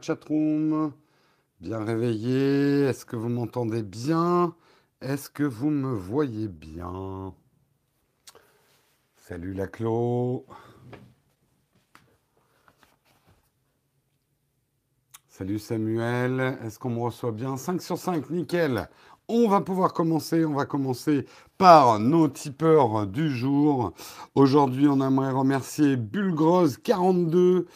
chatroom Bien réveillé Est-ce que vous m'entendez bien? Est-ce que vous me voyez bien? Salut la Clo. Salut Samuel. Est-ce qu'on me reçoit bien? 5 sur 5, nickel. On va pouvoir commencer. On va commencer par nos tipeurs du jour. Aujourd'hui, on aimerait remercier Bulgrose42,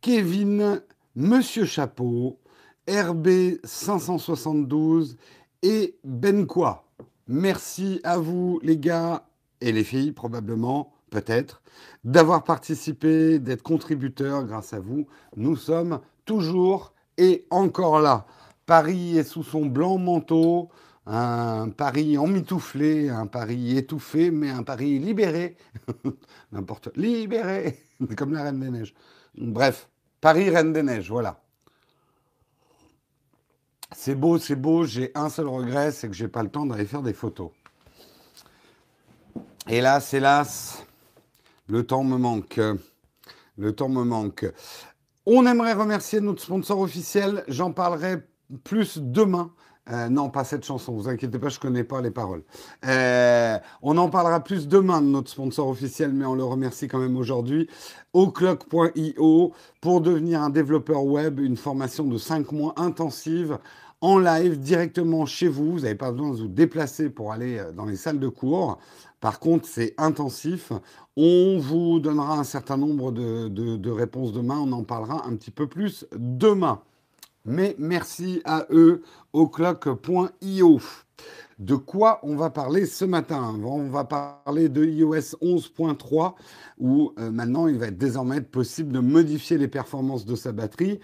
Kevin, Monsieur Chapeau, RB572 et Benquoi. Merci à vous, les gars et les filles, probablement, peut-être, d'avoir participé, d'être contributeurs. Grâce à vous, nous sommes toujours et encore là. Paris est sous son blanc manteau un Paris emmitouflé, un Paris étouffé, mais un Paris libéré. N'importe. Libéré Comme la Reine des Neiges. Bref, Paris Reine des Neiges, voilà. C'est beau, c'est beau. J'ai un seul regret, c'est que j'ai pas le temps d'aller faire des photos. Hélas, hélas, le temps me manque. Le temps me manque. On aimerait remercier notre sponsor officiel. J'en parlerai plus demain euh, non, pas cette chanson, vous inquiétez pas, je connais pas les paroles. Euh, on en parlera plus demain de notre sponsor officiel, mais on le remercie quand même aujourd'hui. Oclock.io pour devenir un développeur web, une formation de 5 mois intensive en live directement chez vous. Vous n'avez pas besoin de vous déplacer pour aller euh, dans les salles de cours. Par contre, c'est intensif. On vous donnera un certain nombre de, de réponses demain. On en parlera un petit peu plus demain. Mais merci à eux, au clock.io. De quoi on va parler ce matin? On va parler de iOS 11.3 où euh, maintenant il va être désormais possible de modifier les performances de sa batterie.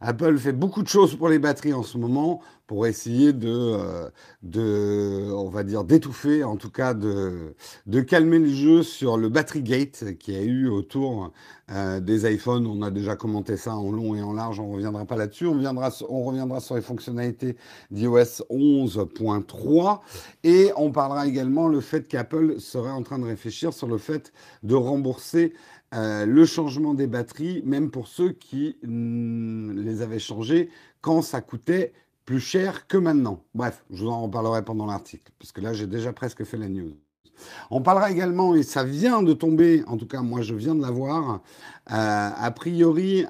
Apple fait beaucoup de choses pour les batteries en ce moment pour essayer de, euh, de on va dire, d'étouffer, en tout cas de, calmer le jeu sur le battery gate qui a eu autour euh, des iPhones. On a déjà commenté ça en long et en large, on ne reviendra pas là-dessus. On, on reviendra sur les fonctionnalités d'iOS 11.3 et on parlera également le fait qu'Apple serait en train de réfléchir sur le fait de rembourser euh, le changement des batteries, même pour ceux qui mm, les avaient changées quand ça coûtait plus cher que maintenant. Bref, je vous en reparlerai pendant l'article, parce que là, j'ai déjà presque fait la news. On parlera également, et ça vient de tomber, en tout cas moi je viens de l'avoir, euh, a priori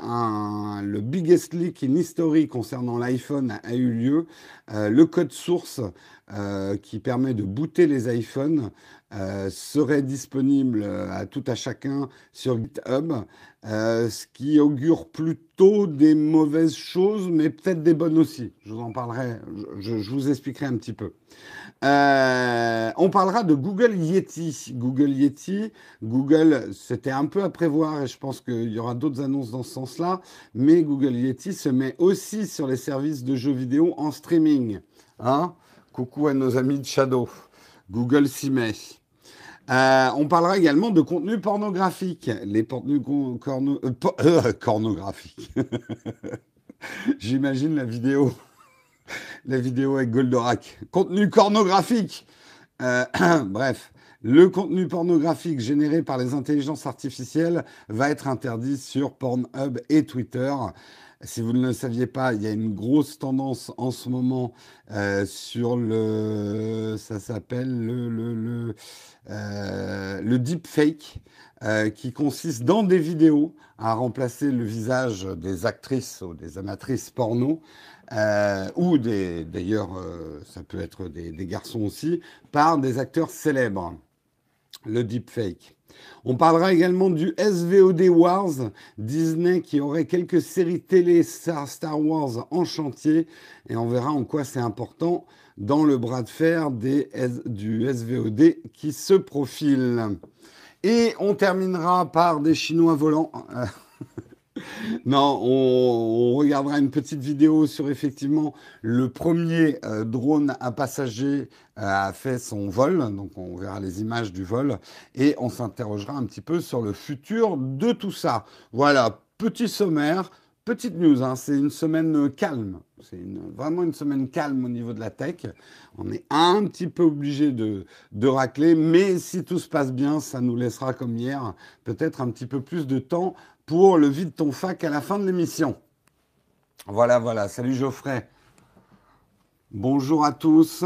le biggest leak in history concernant l'iPhone a, eu lieu. Euh, le code source qui permet de booter les iPhones euh, serait disponible euh, à tout à chacun sur GitHub, euh, ce qui augure plutôt des mauvaises choses, mais peut-être des bonnes aussi. Je vous en parlerai, je, vous expliquerai un petit peu. on parlera de Google Yeti. Google Yeti, Google, c'était un peu à prévoir et je pense qu'il y aura d'autres annonces dans ce sens-là, mais Google Yeti se met aussi sur les services de jeux vidéo en streaming. Hein? Coucou à nos amis de Shadow. Google s'y met. Euh, on parlera également de contenu pornographique. Les contenus euh, euh, pornographiques. J'imagine la vidéo. la vidéo avec Goldorak. Contenu pornographique. bref. Le contenu pornographique généré par les intelligences artificielles va être interdit sur Pornhub et Twitter. Si vous ne le saviez pas, il y a une grosse tendance en ce moment euh, sur le, ça s'appelle le, le, euh, deepfake, euh, qui consiste dans des vidéos à remplacer le visage des actrices ou des amatrices porno, ou des, d'ailleurs, ça peut être des, des garçons aussi, par des acteurs célèbres. Le deepfake. On parlera également du SVOD Wars, Disney qui aurait quelques séries télé Star Wars en chantier, et on verra en quoi c'est important dans le bras de fer du SVOD qui se profile. Et on terminera par des Chinois volants. non, on, regardera une petite vidéo sur effectivement le premier euh, drone à passagers euh, a fait son vol, donc on verra les images du vol et on s'interrogera un petit peu sur le futur de tout ça. Voilà, petit sommaire. Petite news, hein, c'est une semaine calme. C'est vraiment une semaine calme au niveau de la tech. On est un petit peu obligé de, de, racler, mais si tout se passe bien, ça nous laissera comme hier peut-être un petit peu plus de temps pour le vide ton fac à la fin de l'émission. Voilà, voilà. Salut Geoffrey. Bonjour à tous.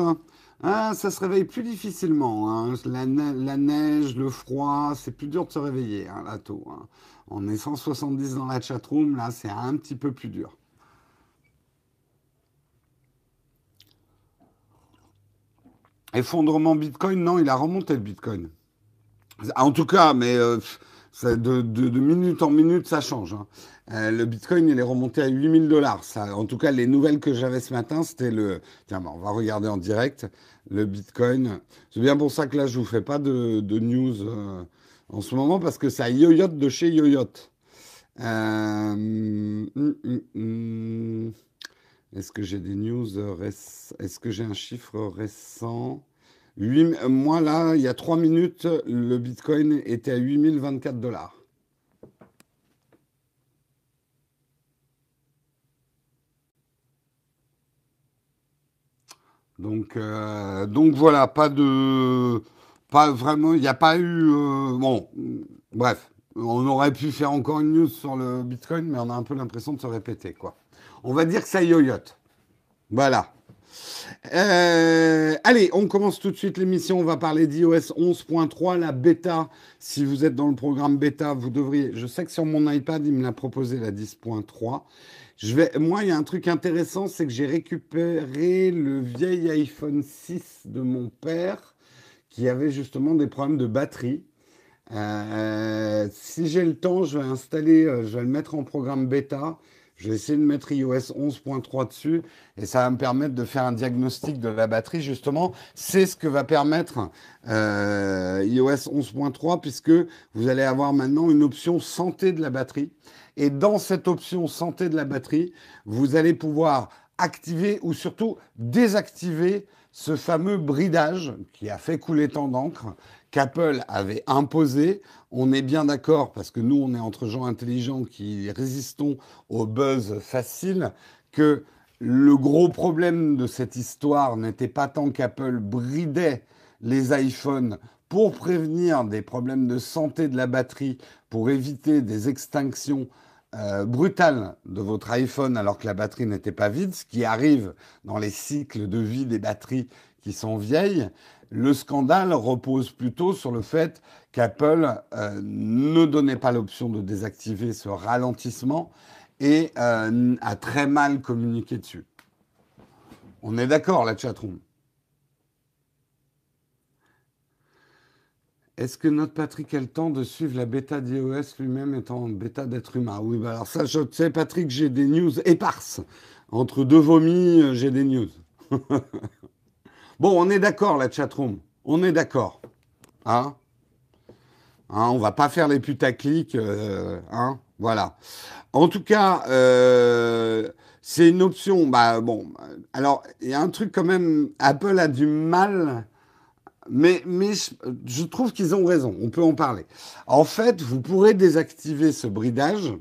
Ah, ça se réveille plus difficilement. hein. La, ne- la neige, le froid, c'est plus dur de se réveiller, hein, là, tôt. hein. On est 170 dans la chatroom, là, c'est un petit peu plus dur. Effondrement Bitcoin, non, il a remonté le Bitcoin. En tout cas, mais euh, de, minute en minute, ça change. hein. Euh, le Bitcoin, il est remonté à 8000 dollars. En tout cas, les nouvelles que j'avais ce matin, c'était le. Tiens, on va regarder en direct le Bitcoin. C'est bien pour ça que là, je vous fais pas de, news euh, en ce moment parce que ça yoyote de chez yoyote. Euh, hum, hum, hum. Est-ce que j'ai des news Est-ce que j'ai un chiffre récent? Moi, là, il y a trois minutes, le Bitcoin était à 8024 dollars. Donc, euh, donc voilà, pas de, pas vraiment, il n'y a pas eu, euh, bon, bref, on aurait pu faire encore une news sur le Bitcoin, mais on a un peu l'impression de se répéter, quoi. On va dire que ça yoyote. Voilà. Euh, allez, on commence tout de suite l'émission. On va parler d'iOS 11.3, la bêta. Si vous êtes dans le programme bêta, vous devriez. Je sais que sur mon iPad, il me l'a proposé la 10.3. Je vais, moi, il y a un truc intéressant, c'est que j'ai récupéré le vieil iPhone 6 de mon père qui avait justement des problèmes de batterie. Euh, si j'ai le temps, je vais installer, euh, je vais le mettre en programme bêta. Je vais essayer de mettre iOS 11.3 dessus et ça va me permettre de faire un diagnostic de la batterie. Justement, c'est ce que va permettre euh, iOS 11.3 puisque vous allez avoir maintenant une option santé de la batterie. Et dans cette option santé de la batterie, vous allez pouvoir activer ou surtout désactiver ce fameux bridage qui a fait couler tant d'encre qu'Apple avait imposé. On est bien d'accord parce que nous, on est entre gens intelligents qui résistons au buzz facile, que le gros problème de cette histoire n'était pas tant qu'Apple bridait les iPhones pour prévenir des problèmes de santé de la batterie, pour éviter des extinctions euh, brutales de votre iPhone alors que la batterie n'était pas vide, ce qui arrive dans les cycles de vie des batteries qui sont vieilles. Le scandale repose plutôt sur le fait qu'Apple euh, ne donnait pas l'option de désactiver ce ralentissement et euh, a très mal communiqué dessus. On est d'accord, la chatroom Est-ce que notre Patrick a le temps de suivre la bêta d'iOS lui-même étant en bêta d'être humain? Oui, bah alors ça, je sais, Patrick, j'ai des news éparses. Entre deux vomis, euh, j'ai des news. bon, on est d'accord, la chatroom. On est d'accord. Hein Hein, on va pas faire les putaclics, euh, hein, voilà. En tout cas, euh, c'est une option. Bah bon, alors il y a un truc quand même. Apple a du mal, mais mais je, je trouve qu'ils ont raison. On peut en parler. En fait, vous pourrez désactiver ce bridage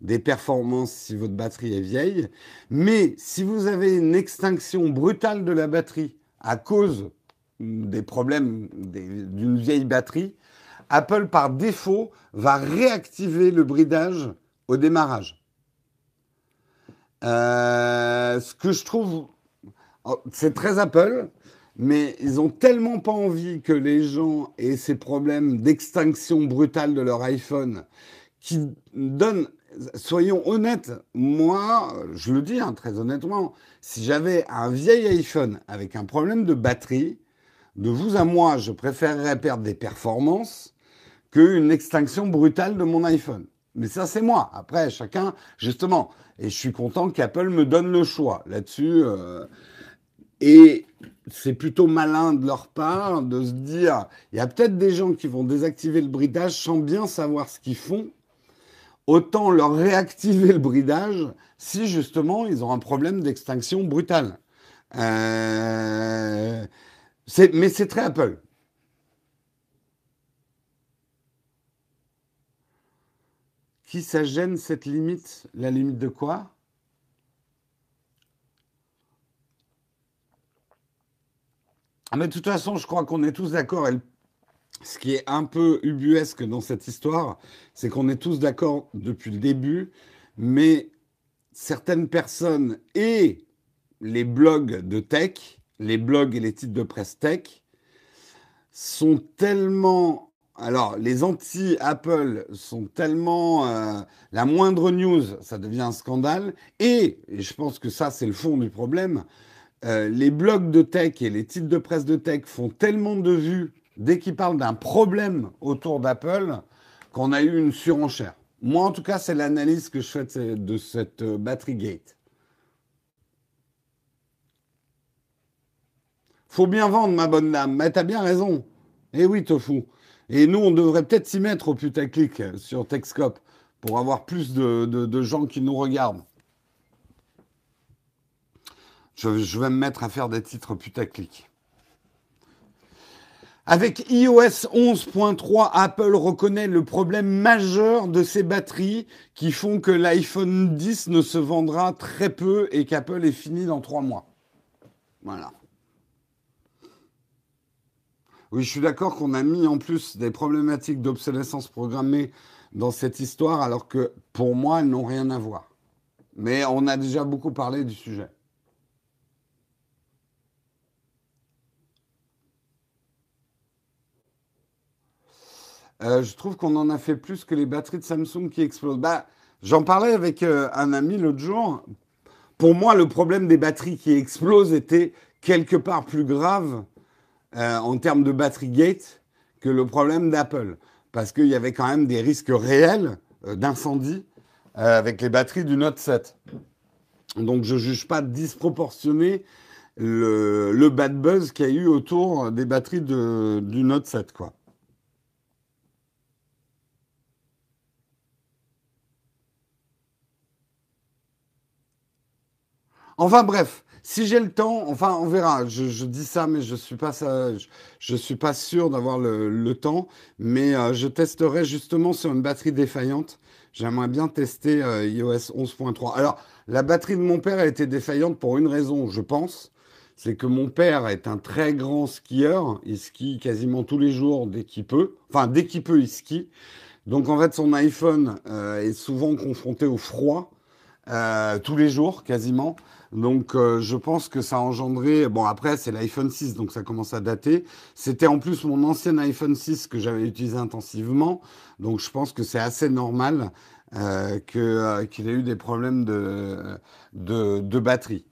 des performances si votre batterie est vieille, mais si vous avez une extinction brutale de la batterie à cause des problèmes d'une vieille batterie, Apple, par défaut, va réactiver le bridage au démarrage. Euh, ce que je trouve, oh, c'est très Apple, mais ils ont tellement pas envie que les gens aient ces problèmes d'extinction brutale de leur iPhone qui donnent, soyons honnêtes, moi, je le dis hein, très honnêtement, si j'avais un vieil iPhone avec un problème de batterie, de vous à moi, je préférerais perdre des performances qu'une extinction brutale de mon iPhone. Mais ça, c'est moi. Après, chacun, justement. Et je suis content qu'Apple me donne le choix là-dessus. euh, et c'est plutôt malin de leur part de se dire, il y a peut-être des gens qui vont désactiver le bridage sans bien savoir ce qu'ils font. Autant leur réactiver le bridage si justement ils ont un problème d'extinction brutale. Euh, mais c'est très Apple. Qui ça gêne cette limite? La limite de quoi? Ah, mais de toute façon, je crois qu'on est tous d'accord. Ce qui est un peu ubuesque dans cette histoire, c'est qu'on est tous d'accord depuis le début, mais certaines personnes et les blogs de tech, les blogs et les titres de presse tech, sont tellement... Alors, les anti-Apple sont tellement... Euh, la moindre news, ça devient un scandale. Et, et je pense que ça, c'est le fond du problème, euh, les blogs de tech et les titres de presse de tech font tellement de vues dès qu'ils parlent d'un problème autour d'Apple qu'on a eu une surenchère. Moi, en tout cas, c'est l'analyse que je fais de cette euh, battery gate. Faut bien vendre, ma bonne dame. Mais t'as bien raison. Eh oui, Tofu. Et nous, on devrait peut-être s'y mettre au putaclic sur Techscope pour avoir plus de gens qui nous regardent. Je, vais me mettre à faire des titres putaclic. Avec iOS 11.3, Apple reconnaît le problème majeur de ses batteries qui font que l'iPhone 10 ne se vendra très peu et qu'Apple est fini dans trois mois. Voilà. Oui, je suis d'accord qu'on a mis en plus des problématiques d'obsolescence programmée dans cette histoire, alors que pour moi, elles n'ont rien à voir. Mais on a déjà beaucoup parlé du sujet. Euh, je trouve qu'on en a fait plus que les batteries de Samsung qui explosent. Bah, J'en parlais avec euh, un ami l'autre jour. Pour moi, le problème des batteries qui explosent était quelque part plus grave euh, en termes de battery gate que le problème d'Apple. Parce qu'il y avait quand même des risques réels d'incendie avec les batteries du Note 7. Donc je ne juge pas disproportionné le, bad buzz qu'il y a eu autour des batteries du Note 7. Quoi. Enfin bref, si j'ai le temps, enfin on verra. Je, dis ça, mais je suis pas je, suis pas sûr d'avoir le, temps. Mais euh, je testerai justement sur une batterie défaillante. J'aimerais bien tester euh, iOS 11.3. Alors la batterie de mon père a été défaillante pour une raison, je pense. C'est que mon père est un très grand skieur. Il skie quasiment tous les jours dès qu'il peut. Enfin, dès qu'il peut, il skie. Donc en fait, son iPhone euh, est souvent confronté au froid. tous les jours quasiment. Donc euh, je pense que ça a engendré, bon après c'est l'iPhone 6 donc ça commence à dater. C'était en plus mon ancien iPhone 6 que j'avais utilisé intensivement, donc je pense que c'est assez normal euh, euh, qu'il ait eu des problèmes de, de, de, batterie.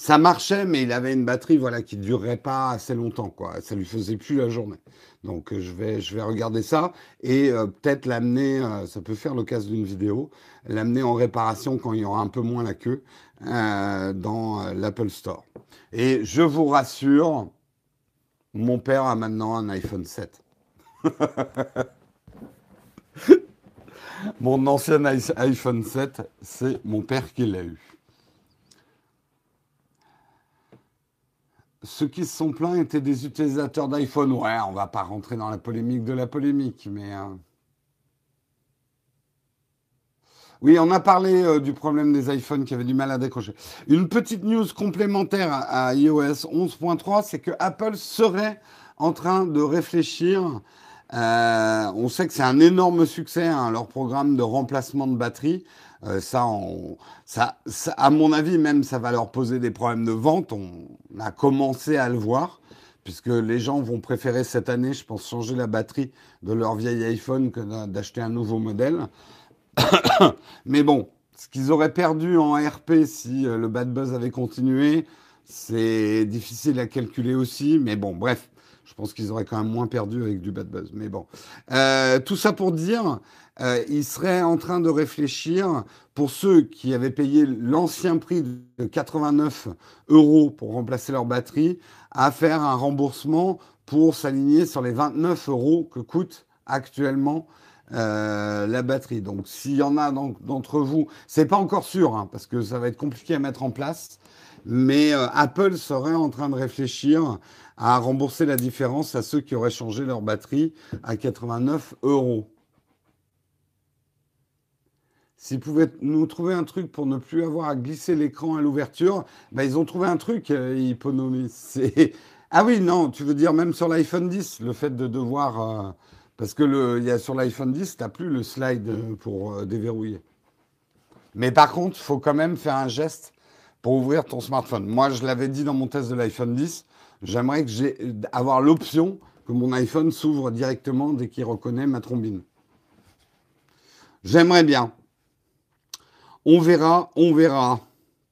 Ça marchait mais il avait une batterie voilà qui durerait pas assez longtemps quoi, ça lui faisait plus la journée. Donc je vais je vais regarder ça et peut-être l'amener, ça peut faire l'occasion d'une vidéo, l'amener en réparation quand il y aura un peu moins la queue euh, dans euh, l'Apple Store. Et je vous rassure, mon père a maintenant un iPhone 7. mon ancien iPhone 7, c'est mon père qui l'a eu. Ceux qui se sont plaints étaient des utilisateurs d'iPhone. Ouais, on va pas rentrer dans la polémique de la polémique, mais... Euh, Oui, on a parlé euh, du problème des iPhones qui avaient du mal à décrocher. Une petite news complémentaire à, iOS 11.3, c'est que Apple serait en train de réfléchir. Euh, on sait que c'est un énorme succès, hein, leur programme de remplacement de batterie. Euh, ça, à mon avis, même, ça va leur poser des problèmes de vente. On a commencé à le voir puisque les gens vont préférer cette année, je pense, changer la batterie de leur vieil iPhone que d'acheter un nouveau modèle. Mais bon, ce qu'ils auraient perdu en RP si euh, le bad buzz avait continué, c'est difficile à calculer aussi. Mais bon, bref, je pense qu'ils auraient quand même moins perdu avec du bad buzz. Mais bon, euh, tout ça pour dire, euh, ils seraient en train de réfléchir pour ceux qui avaient payé l'ancien prix de 89 euros pour remplacer leur batterie, à faire un remboursement pour s'aligner sur les 29 euros que coûte actuellement euh, la batterie. Donc, s'il y en a d'entre vous, c'est pas encore sûr, hein, parce que ça va être compliqué à mettre en place, mais euh, Apple serait en train de réfléchir à rembourser la différence à ceux qui auraient changé leur batterie à 89 euros. S'ils pouvaient nous trouver un truc pour ne plus avoir à glisser l'écran à l'ouverture, ben ils ont trouvé un truc, euh, Ah oui, non, tu veux dire même sur l'iPhone 10, le fait de devoir... Euh, parce que le, y a sur l'iPhone 10, tu n'as plus le slide pour euh, déverrouiller. Mais par contre, il faut quand même faire un geste pour ouvrir ton smartphone. Moi, je l'avais dit dans mon test de l'iPhone 10, j'aimerais que avoir l'option que mon iPhone s'ouvre directement dès qu'il reconnaît ma trombine. J'aimerais bien. On verra, on verra.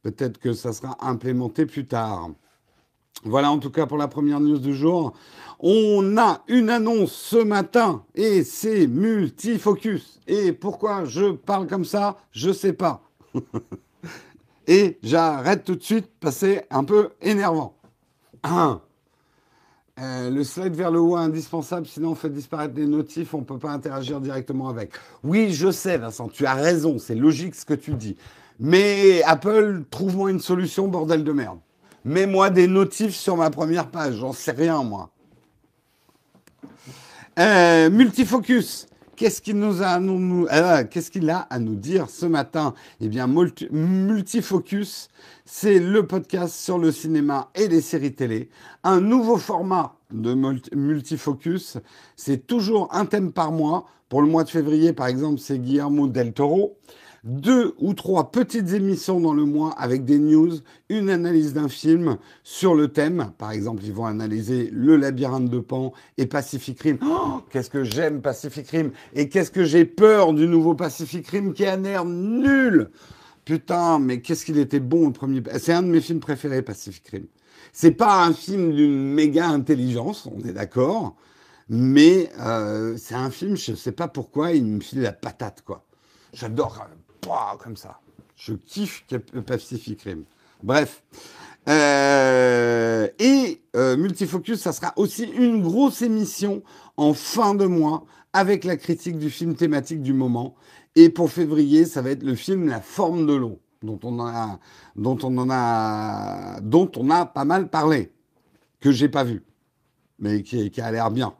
Peut-être que ça sera implémenté plus tard. Voilà en tout cas pour la première news du jour. On a une annonce ce matin et c'est multifocus. Et pourquoi je parle comme ça, je sais pas. et j'arrête tout de suite parce que c'est un peu énervant. Euh, le slide vers le haut est indispensable, sinon on fait disparaître les notifs, on ne peut pas interagir directement avec. Oui, je sais, Vincent, tu as raison, c'est logique ce que tu dis. Mais Apple, trouve-moi une solution, bordel de merde. Mets-moi des notifs sur ma première page, j'en sais rien, moi. Euh, multifocus. Qu'est-ce qu'il a, euh, qu'il a à nous dire ce matin? Eh bien, Multifocus, c'est le podcast sur le cinéma et les séries télé. Un nouveau format de Multifocus. C'est toujours un thème par mois. Pour le mois de février, par exemple, c'est Guillermo del Toro deux ou trois petites émissions dans le mois avec des news, une analyse d'un film sur le thème. Par exemple, ils vont analyser Le labyrinthe de Pan et Pacific Rim. Oh, qu'est-ce que j'aime Pacific Rim et qu'est-ce que j'ai peur du nouveau Pacific Rim qui a nul. Putain, mais qu'est-ce qu'il était bon le premier. C'est un de mes films préférés, Pacific Rim. C'est pas un film d'une méga intelligence, on est d'accord, mais euh, c'est un film, je sais pas pourquoi, il me file la patate, quoi. J'adore comme ça. Je kiffe Pacific Rim. Bref. Euh, et euh, Multifocus, ça sera aussi une grosse émission en fin de mois avec la critique du film thématique du moment. Et pour février, ça va être le film La forme de l'eau, dont on a, dont on en a, dont on a pas mal parlé, que j'ai pas vu, mais qui, qui a l'air bien.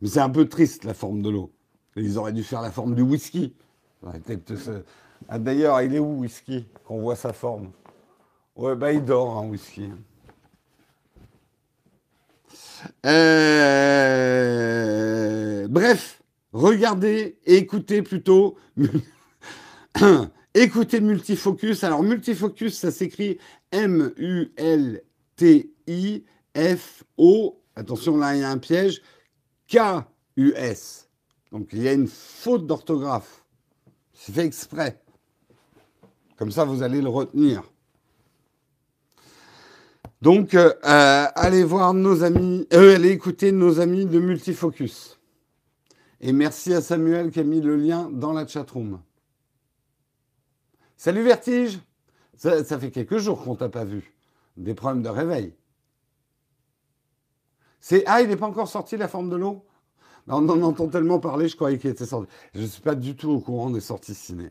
Mais c'est un peu triste la forme de l'eau. Ils auraient dû faire la forme du whisky. Ah, D'ailleurs, il est où, whisky Qu'on voit sa forme? Ouais, bah il dort, hein, whisky. Euh, bref, regardez et écoutez plutôt. écoutez Multifocus. Alors, Multifocus, ça s'écrit M-U-L-T-I-F-O. Attention, là, il y a un piège. K-U-S. Donc, il y a une faute d'orthographe. C'est fait exprès. Comme ça, vous allez le retenir. Donc, euh, euh, allez voir nos amis, euh, allez écouter nos amis de Multifocus. Et merci à Samuel qui a mis le lien dans la chatroom. Salut Vertige ça, fait quelques jours qu'on t'a pas vu. Des problèmes de réveil. C'est ah, il n'est pas encore sorti la forme de l'eau? On en entend tellement parler, je croyais qu'il était sorti. Je ne suis pas du tout au courant des sorties ciné.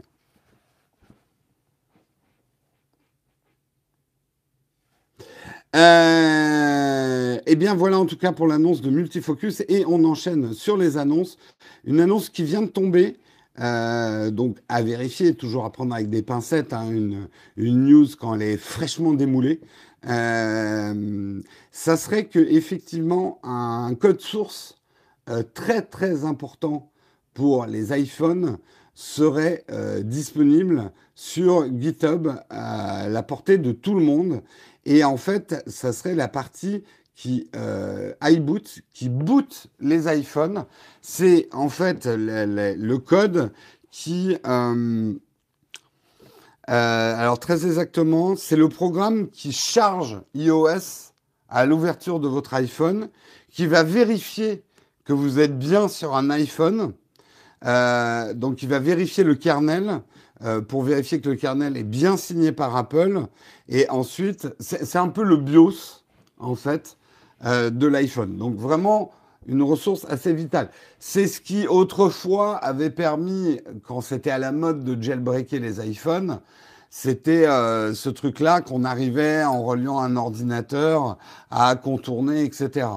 Euh, eh bien voilà en tout cas pour l'annonce de Multifocus et on enchaîne sur les annonces. Une annonce qui vient de tomber, euh, donc à vérifier, toujours à prendre avec des pincettes, hein, une, news quand elle est fraîchement démoulée. Euh, ça serait que effectivement un code source euh, très très important pour les iPhones serait euh, disponible sur GitHub à la portée de tout le monde et en fait, ça serait la partie qui euh, iBoot, qui boot les iPhones. C'est en fait le, code qui... Euh, euh, alors très exactement, c'est le programme qui charge iOS à l'ouverture de votre iPhone, qui va vérifier que vous êtes bien sur un iPhone. Donc il va vérifier le kernel euh, pour vérifier que le kernel est bien signé par Apple. Et ensuite, c'est un peu le BIOS, en fait, euh, de l'iPhone. Donc vraiment une ressource assez vitale. C'est ce qui autrefois avait permis, quand c'était à la mode de jailbreaker les iPhones, c'était euh, ce truc-là qu'on arrivait en reliant un ordinateur à contourner, etc.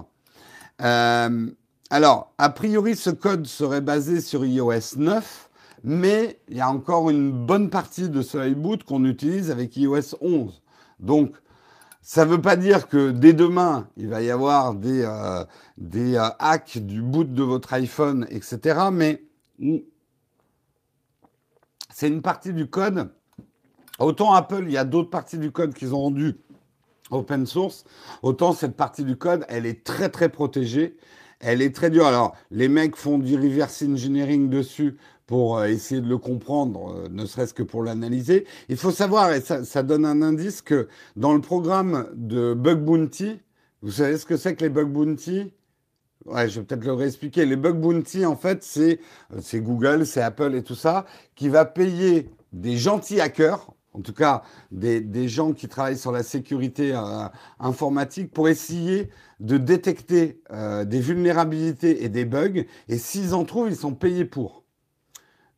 Euh, alors, a priori, ce code serait basé sur iOS 9, mais il y a encore une bonne partie de ce iBoot qu'on utilise avec iOS 11. Donc, ça ne veut pas dire que dès demain, il va y avoir des, euh, des euh, hacks du boot de votre iPhone, etc. Mais c'est une partie du code Autant Apple, il y a d'autres parties du code qu'ils ont rendu open source, autant cette partie du code, elle est très très protégée. Elle est très dure. Alors, les mecs font du reverse engineering dessus pour euh, essayer de le comprendre, euh, ne serait-ce que pour l'analyser. Il faut savoir, et ça, ça, donne un indice, que dans le programme de Bug Bounty, vous savez ce que c'est que les Bug Bounty? Ouais, je vais peut-être le réexpliquer. Les Bug Bounty, en fait, c'est Google, c'est Apple et tout ça, qui va payer des gentils hackers, en tout cas des, des gens qui travaillent sur la sécurité euh, informatique, pour essayer de détecter euh, des vulnérabilités et des bugs. Et s'ils en trouvent, ils sont payés pour.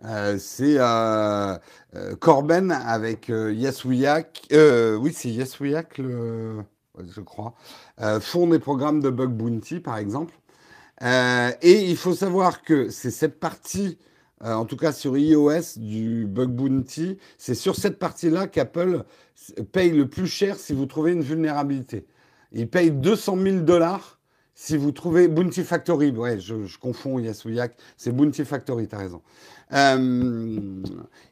Euh, c'est euh, euh, Corben avec Yasouyak. oui, c'est Yasouyak, le, je crois. font des programmes de bug bounty, par exemple. et il faut savoir que c'est cette partie en tout cas sur iOS du bug bounty, c'est sur cette partie-là qu'Apple paye le plus cher si vous trouvez une vulnérabilité. Il paye 200 000 dollars si vous trouvez Bounty Factory. Ouais, je, confonds Yasouyak. C'est Bounty Factory, tu as raison. Euh,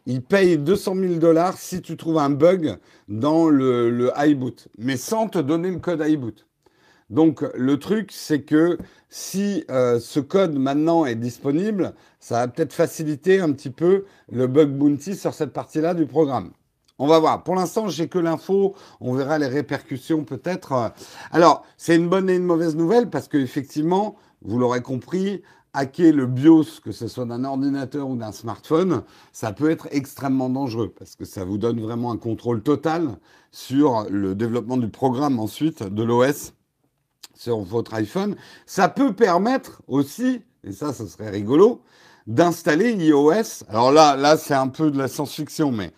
il paye 200 000 dollars si tu trouves un bug dans le, le iBoot, mais sans te donner le code iBoot. Donc le truc, c'est que si euh, ce code maintenant est disponible, ça va peut-être faciliter un petit peu le bug bounty sur cette partie-là du programme. On va voir. Pour l'instant, j'ai que l'info. On verra les répercussions peut-être. Alors, c'est une bonne et une mauvaise nouvelle parce que effectivement, vous l'aurez compris, hacker le BIOS, que ce soit d'un ordinateur ou d'un smartphone, ça peut être extrêmement dangereux parce que ça vous donne vraiment un contrôle total sur le développement du programme ensuite de l'OS sur votre iPhone. Ça peut permettre aussi, et ça, ce serait rigolo, d'installer iOS. Alors là, là, c'est un peu de la science-fiction, mais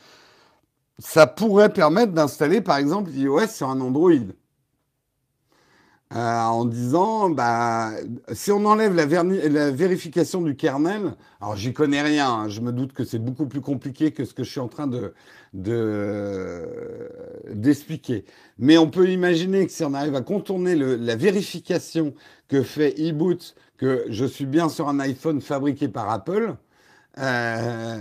ça pourrait permettre d'installer, par exemple, iOS sur un Android. Euh, en disant, bah, si on enlève la, vérification du kernel, alors j'y connais rien, hein, je me doute que c'est beaucoup plus compliqué que ce que je suis en train de d'expliquer. Mais on peut imaginer que si on arrive à contourner la vérification que fait eBoot, que je suis bien sur un iPhone fabriqué par Apple, euh,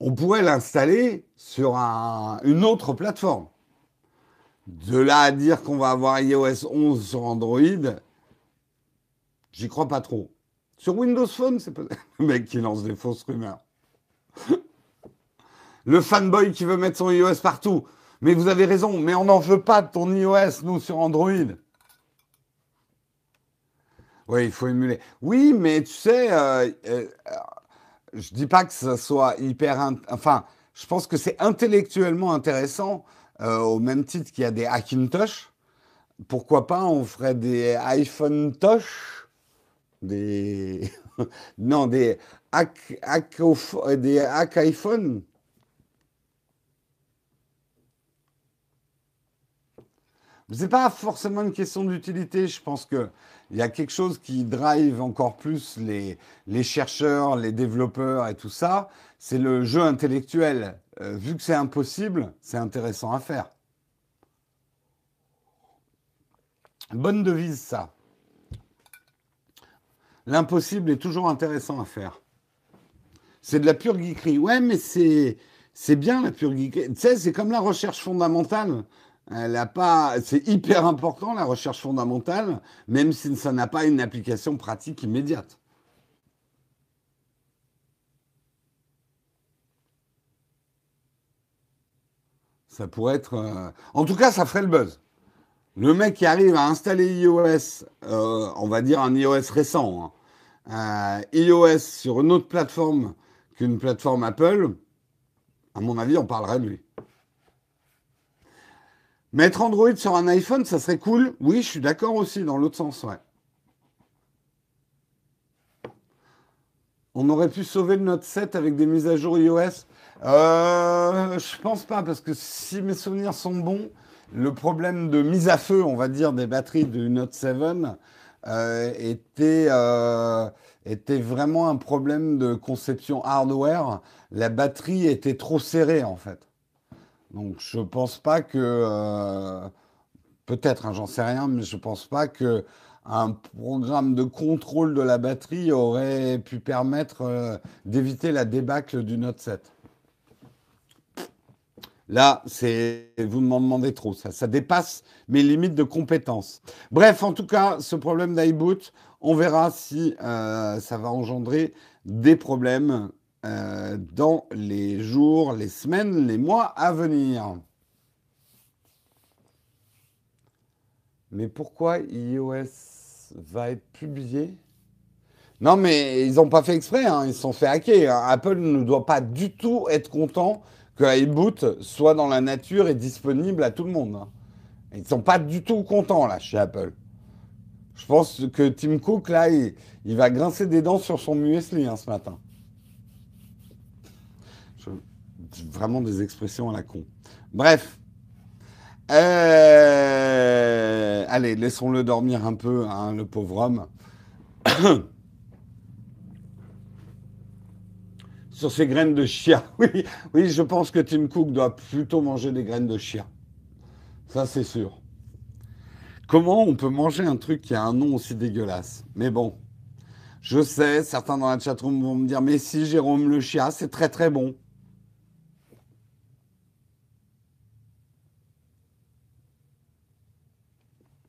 on pourrait l'installer sur un, une autre plateforme. De là à dire qu'on va avoir iOS 11 sur Android, j'y crois pas trop. Sur Windows Phone, c'est peut-être le mec qui lance des fausses rumeurs. le fanboy qui veut mettre son iOS partout. Mais vous avez raison, mais on n'en veut pas de ton iOS, nous, sur Android. Oui, il faut émuler. Oui, mais tu sais, euh, euh, je dis pas que ce soit hyper... Enfin, je pense que c'est intellectuellement intéressant euh, au même titre qu'il y a des Hackintosh. Pourquoi pas on ferait des iPhone Tosh Des. non, des hack, des hack iPhone? C'est pas forcément une question d'utilité. Je pense qu'il y a quelque chose qui drive encore plus les, chercheurs, les développeurs et tout ça. C'est le jeu intellectuel. Euh, vu que c'est impossible, c'est intéressant à faire. Bonne devise, ça. L'impossible est toujours intéressant à faire. C'est de la pure geekerie. Ouais, mais c'est, c'est bien la pure geekerie. Tu sais, c'est comme la recherche fondamentale. Elle a pas, c'est hyper important la recherche fondamentale, même si ça n'a pas une application pratique immédiate. Ça pourrait être. Euh... En tout cas, ça ferait le buzz. Le mec qui arrive à installer iOS, euh, on va dire un iOS récent, hein, euh, iOS sur une autre plateforme qu'une plateforme Apple, à mon avis, on parlerait de lui. Mettre Android sur un iPhone, ça serait cool. Oui, je suis d'accord aussi, dans l'autre sens, ouais. On aurait pu sauver le Note 7 avec des mises à jour iOS. Euh, je pense pas, parce que si mes souvenirs sont bons, le problème de mise à feu, on va dire, des batteries du Note 7 euh, euh, était vraiment un problème de conception hardware. La batterie était trop serrée, en fait. Donc, je pense pas que. Euh, Peut-être, hein, j'en sais rien, mais je pense pas que un programme de contrôle de la batterie aurait pu permettre euh, d'éviter la débâcle du Note 7. Là, c'est vous m'en demandez trop. Ça, ça dépasse mes limites de compétences. Bref, en tout cas, ce problème d'iBoot, on verra si euh, ça va engendrer des problèmes euh, dans les jours, les semaines, les mois à venir. Mais pourquoi iOS va être publié? Non, mais ils n'ont pas fait exprès, hein, ils se sont fait hacker. Hein. Apple ne doit pas du tout être content que iBoot soit dans la nature et disponible à tout le monde. Hein. Ils ne sont pas du tout contents, là, chez Apple. Je pense que Tim Cook, là, il, va grincer des dents sur son muesli ce matin. Vraiment des expressions à la con. Bref. Euh, allez, laissons-le dormir un peu, hein, le pauvre homme. Sur ces graines de chia. Oui, oui, je pense que Tim Cook doit plutôt manger des graines de chia. Ça, c'est sûr. Comment on peut manger un truc qui a un nom aussi dégueulasse? Mais bon, je sais, certains dans la chatroom vont me dire, mais si Jérôme le chia, c'est très très bon.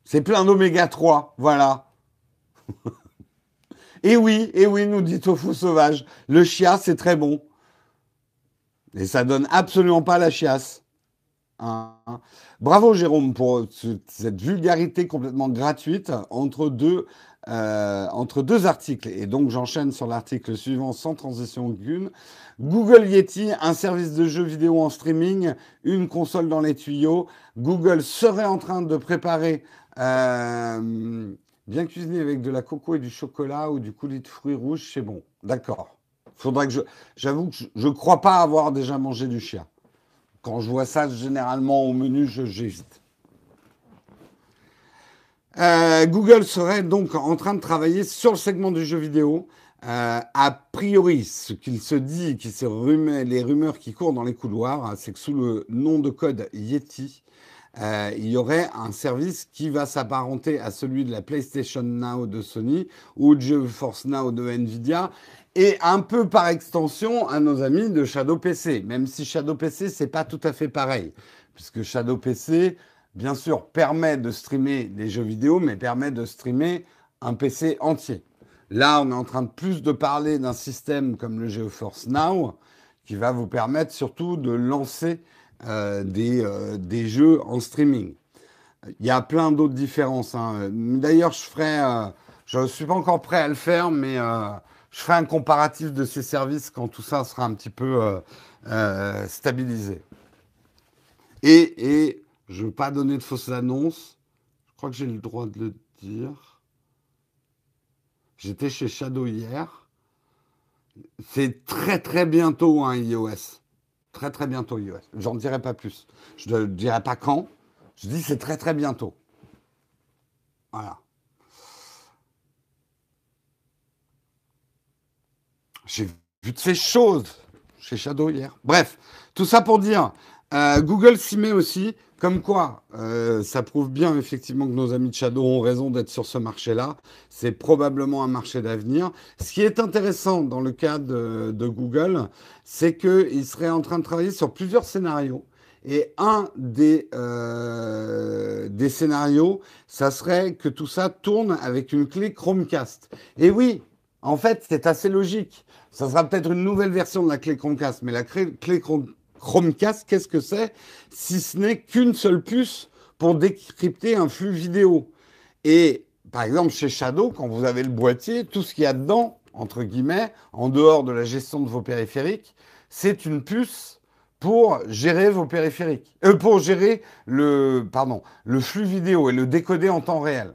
C'est plein d'oméga 3, voilà. et oui, et oui, nous dit Tofu Sauvage, le chia, c'est très bon. Et ça donne absolument pas la chiasse. Hein. Bravo Jérôme pour cette vulgarité complètement gratuite entre deux, euh, entre deux articles. Et donc j'enchaîne sur l'article suivant sans transition aucune. Google Yeti, un service de jeux vidéo en streaming, une console dans les tuyaux. Google serait en train de préparer euh, bien cuisiner avec de la coco et du chocolat ou du coulis de fruits rouges, c'est bon. D'accord. Que je. J'avoue que je ne crois pas avoir déjà mangé du chien. Quand je vois ça, généralement au menu, j'hésite. Euh, Google serait donc en train de travailler sur le segment du jeu vidéo. Euh, a priori, ce qu'il se dit, qui se les rumeurs qui courent dans les couloirs, c'est que sous le nom de code Yeti, euh, il y aurait un service qui va s'apparenter à celui de la PlayStation Now de Sony ou de GeForce Now de Nvidia et un peu par extension à nos amis de Shadow PC, même si Shadow PC c'est pas tout à fait pareil, puisque Shadow PC bien sûr permet de streamer des jeux vidéo, mais permet de streamer un PC entier. Là, on est en train de plus de parler d'un système comme le GeForce Now, qui va vous permettre surtout de lancer des, euh, des, jeux en streaming. Il y a plein d'autres différences. Hein. D'ailleurs, je ferai, euh, je suis pas encore prêt à le faire, mais je ferai un comparatif de ces services quand tout ça sera un petit peu stabilisé. Et, et je ne veux pas donner de fausses annonces. Je crois que j'ai le droit de le dire. J'étais chez Shadow hier. C'est très très bientôt un iOS. Très très bientôt iOS. J'en dirai pas plus. Je ne dirai pas quand. Je dis c'est très très bientôt. Voilà. J'ai vu de ces choses chez Shadow hier. Bref, tout ça pour dire, euh, Google s'y met aussi. Comme quoi, euh, ça prouve bien effectivement que nos amis de Shadow ont raison d'être sur ce marché-là. C'est probablement un marché d'avenir. Ce qui est intéressant dans le cas de, Google, c'est qu'ils seraient en train de travailler sur plusieurs scénarios. Et un des, euh, des scénarios, ça serait que tout ça tourne avec une clé Chromecast. Et oui, en fait, c'est assez logique. Ça sera peut-être une nouvelle version de la clé Chromecast, mais la clé, clé Chromecast qu'est-ce que c'est Si ce n'est qu'une seule puce pour décrypter un flux vidéo. Et par exemple, chez Shadow, quand vous avez le boîtier, tout ce qu'il y a dedans, entre guillemets, en dehors de la gestion de vos périphériques, c'est une puce pour gérer vos périphériques, euh, pour gérer le, flux vidéo et le décoder en temps réel.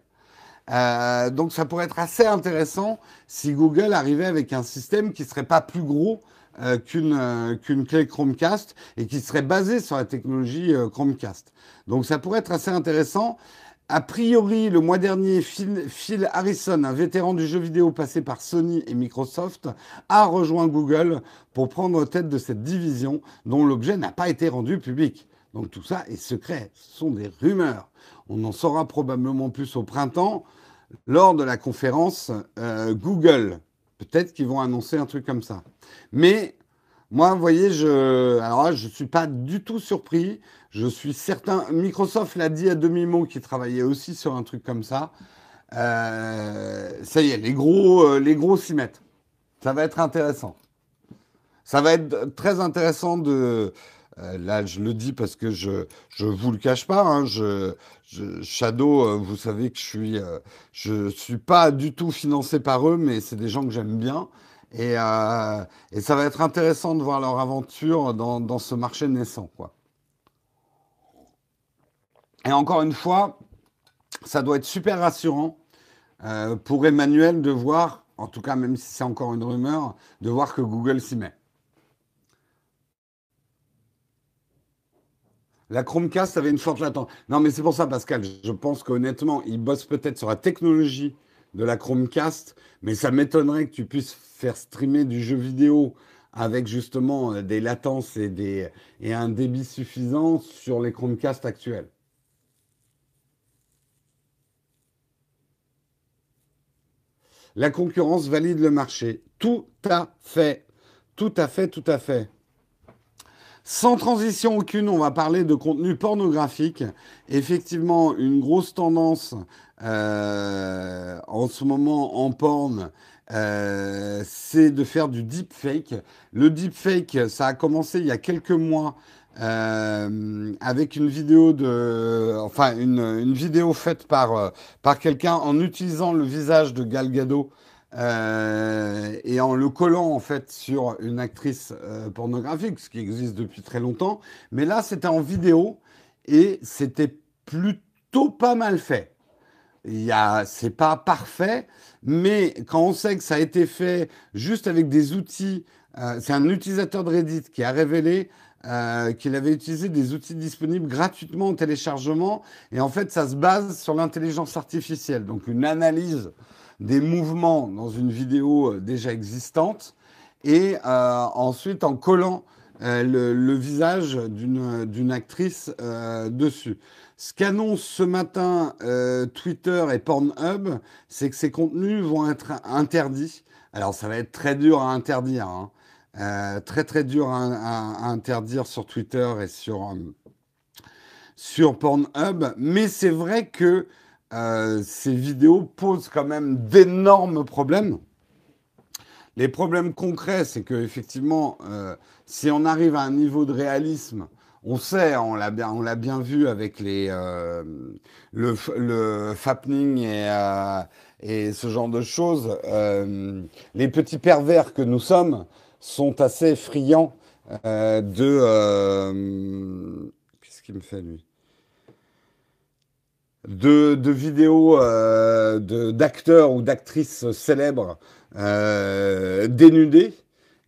Euh, donc ça pourrait être assez intéressant si Google arrivait avec un système qui serait pas plus gros euh, euh, qu'une clé Chromecast et qui serait basée sur la technologie euh, Chromecast. Donc ça pourrait être assez intéressant. A priori, le mois dernier, Phil, Harrison, un vétéran du jeu vidéo passé par Sony et Microsoft, a rejoint Google pour prendre tête de cette division dont l'objet n'a pas été rendu public. Donc tout ça est secret, ce sont des rumeurs. On en saura probablement plus au printemps lors de la conférence Google. Peut-être qu'ils vont annoncer un truc comme ça. Mais Moi, vous voyez, je, alors je suis pas du tout surpris. Je suis certain. Microsoft l'a dit à demi-mot qu'il travaillait aussi sur un truc comme ça. Euh, ça y est, les gros, euh, les gros s'y mettent. Ça va être intéressant. Ça va être très intéressant de. Euh, là, je le dis parce que je je vous le cache pas. Hein, Shadow, vous savez que je suis je suis pas du tout financé par eux, mais c'est des gens que j'aime bien. Et, et, ça va être intéressant de voir leur aventure dans, dans ce marché naissant, quoi. Et encore une fois, ça doit être super rassurant euh, pour Emmanuel de voir, en tout cas même si c'est encore une rumeur, de voir que Google s'y met. La Chromecast avait une forte latence. Non, mais c'est pour ça, Pascal. Je pense qu'honnêtement, ils bossent peut-être sur la technologie de la Chromecast, mais ça m'étonnerait que tu puisses faire streamer du jeu vidéo avec justement des latences et, et un débit suffisant sur les Chromecast actuels. La concurrence valide le marché. Tout à fait. Tout à fait, tout à fait. Sans transition aucune, on va parler de contenu pornographique. Effectivement, une grosse tendance euh, en ce moment en porn, euh, c'est de faire du deepfake. Le deepfake, ça a commencé il y a quelques mois euh, avec une vidéo de, enfin vidéo faite par par quelqu'un en utilisant le visage de Gal Gadot euh, et en le collant en fait sur une actrice euh, pornographique, ce qui existe depuis très longtemps. Mais là, c'était en vidéo et c'était plutôt pas mal fait. Il y a, c'est pas parfait, mais quand on sait que ça a été fait juste avec des outils, c'est un utilisateur de Reddit qui a révélé euh, qu'il avait utilisé des outils disponibles gratuitement en téléchargement. Et en fait, ça se base sur l'intelligence artificielle. Donc une analyse des mouvements dans une vidéo euh, déjà existante. Et euh, ensuite, en collant le, visage d'une actrice dessus. Ce qu'annonce ce matin Twitter et Pornhub, c'est que ces contenus vont être interdits. Alors ça va être très dur à interdire. Hein. Euh, très très dur à, interdire sur Twitter et sur, euh, sur Pornhub. Mais c'est vrai que euh, ces vidéos posent quand même d'énormes problèmes. Les problèmes concrets, c'est que effectivement, si on arrive à un niveau de réalisme, on sait, on l'a bien, vu avec les le, le fappening et, et ce genre de choses. les petits pervers que nous sommes, sont assez friands euh, de... Euh, qu'est-ce qu'il me fait lui? De, vidéos euh, d'acteurs ou d'actrices célèbres euh, dénudés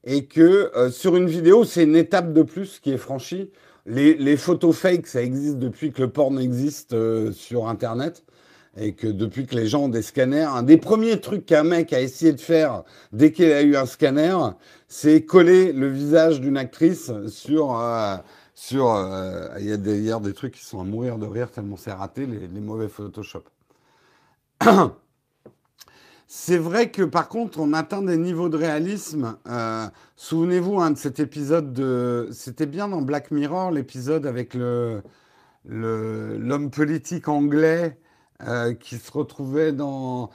et que euh, sur une vidéo, c'est une étape de plus qui est franchie. Les, photos fake, ça existe depuis que le porn existe sur Internet et que depuis que les gens ont des scanners, un des premiers trucs qu'un mec a essayé de faire dès qu'il a eu un scanner, c'est coller le visage d'une actrice sur euh, sur euh, il y a d'ailleurs des trucs qui sont à mourir de rire tellement c'est raté les, mauvais Photoshop. C'est vrai que par contre on atteint des niveaux de réalisme. Euh, Souvenez-vous hein, de cet épisode de c'était bien dans Black Mirror l'épisode avec le l'homme politique anglais euh, qui se retrouvait dans,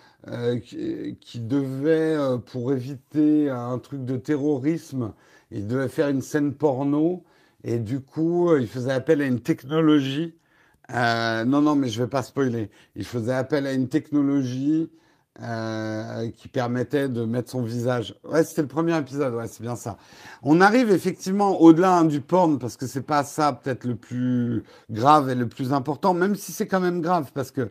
qui, devait, pour éviter un truc de terrorisme, il devait faire une scène porno et du coup, il faisait appel à une technologie. non, non, mais je vais pas spoiler. Il faisait appel à une technologie euh, qui permettait de mettre son visage. Ouais, c'était le premier épisode, ouais, c'est bien ça. On arrive effectivement au-delà hein, du porn, parce que c'est pas ça peut-être le plus grave et le plus important, même si c'est quand même grave, parce que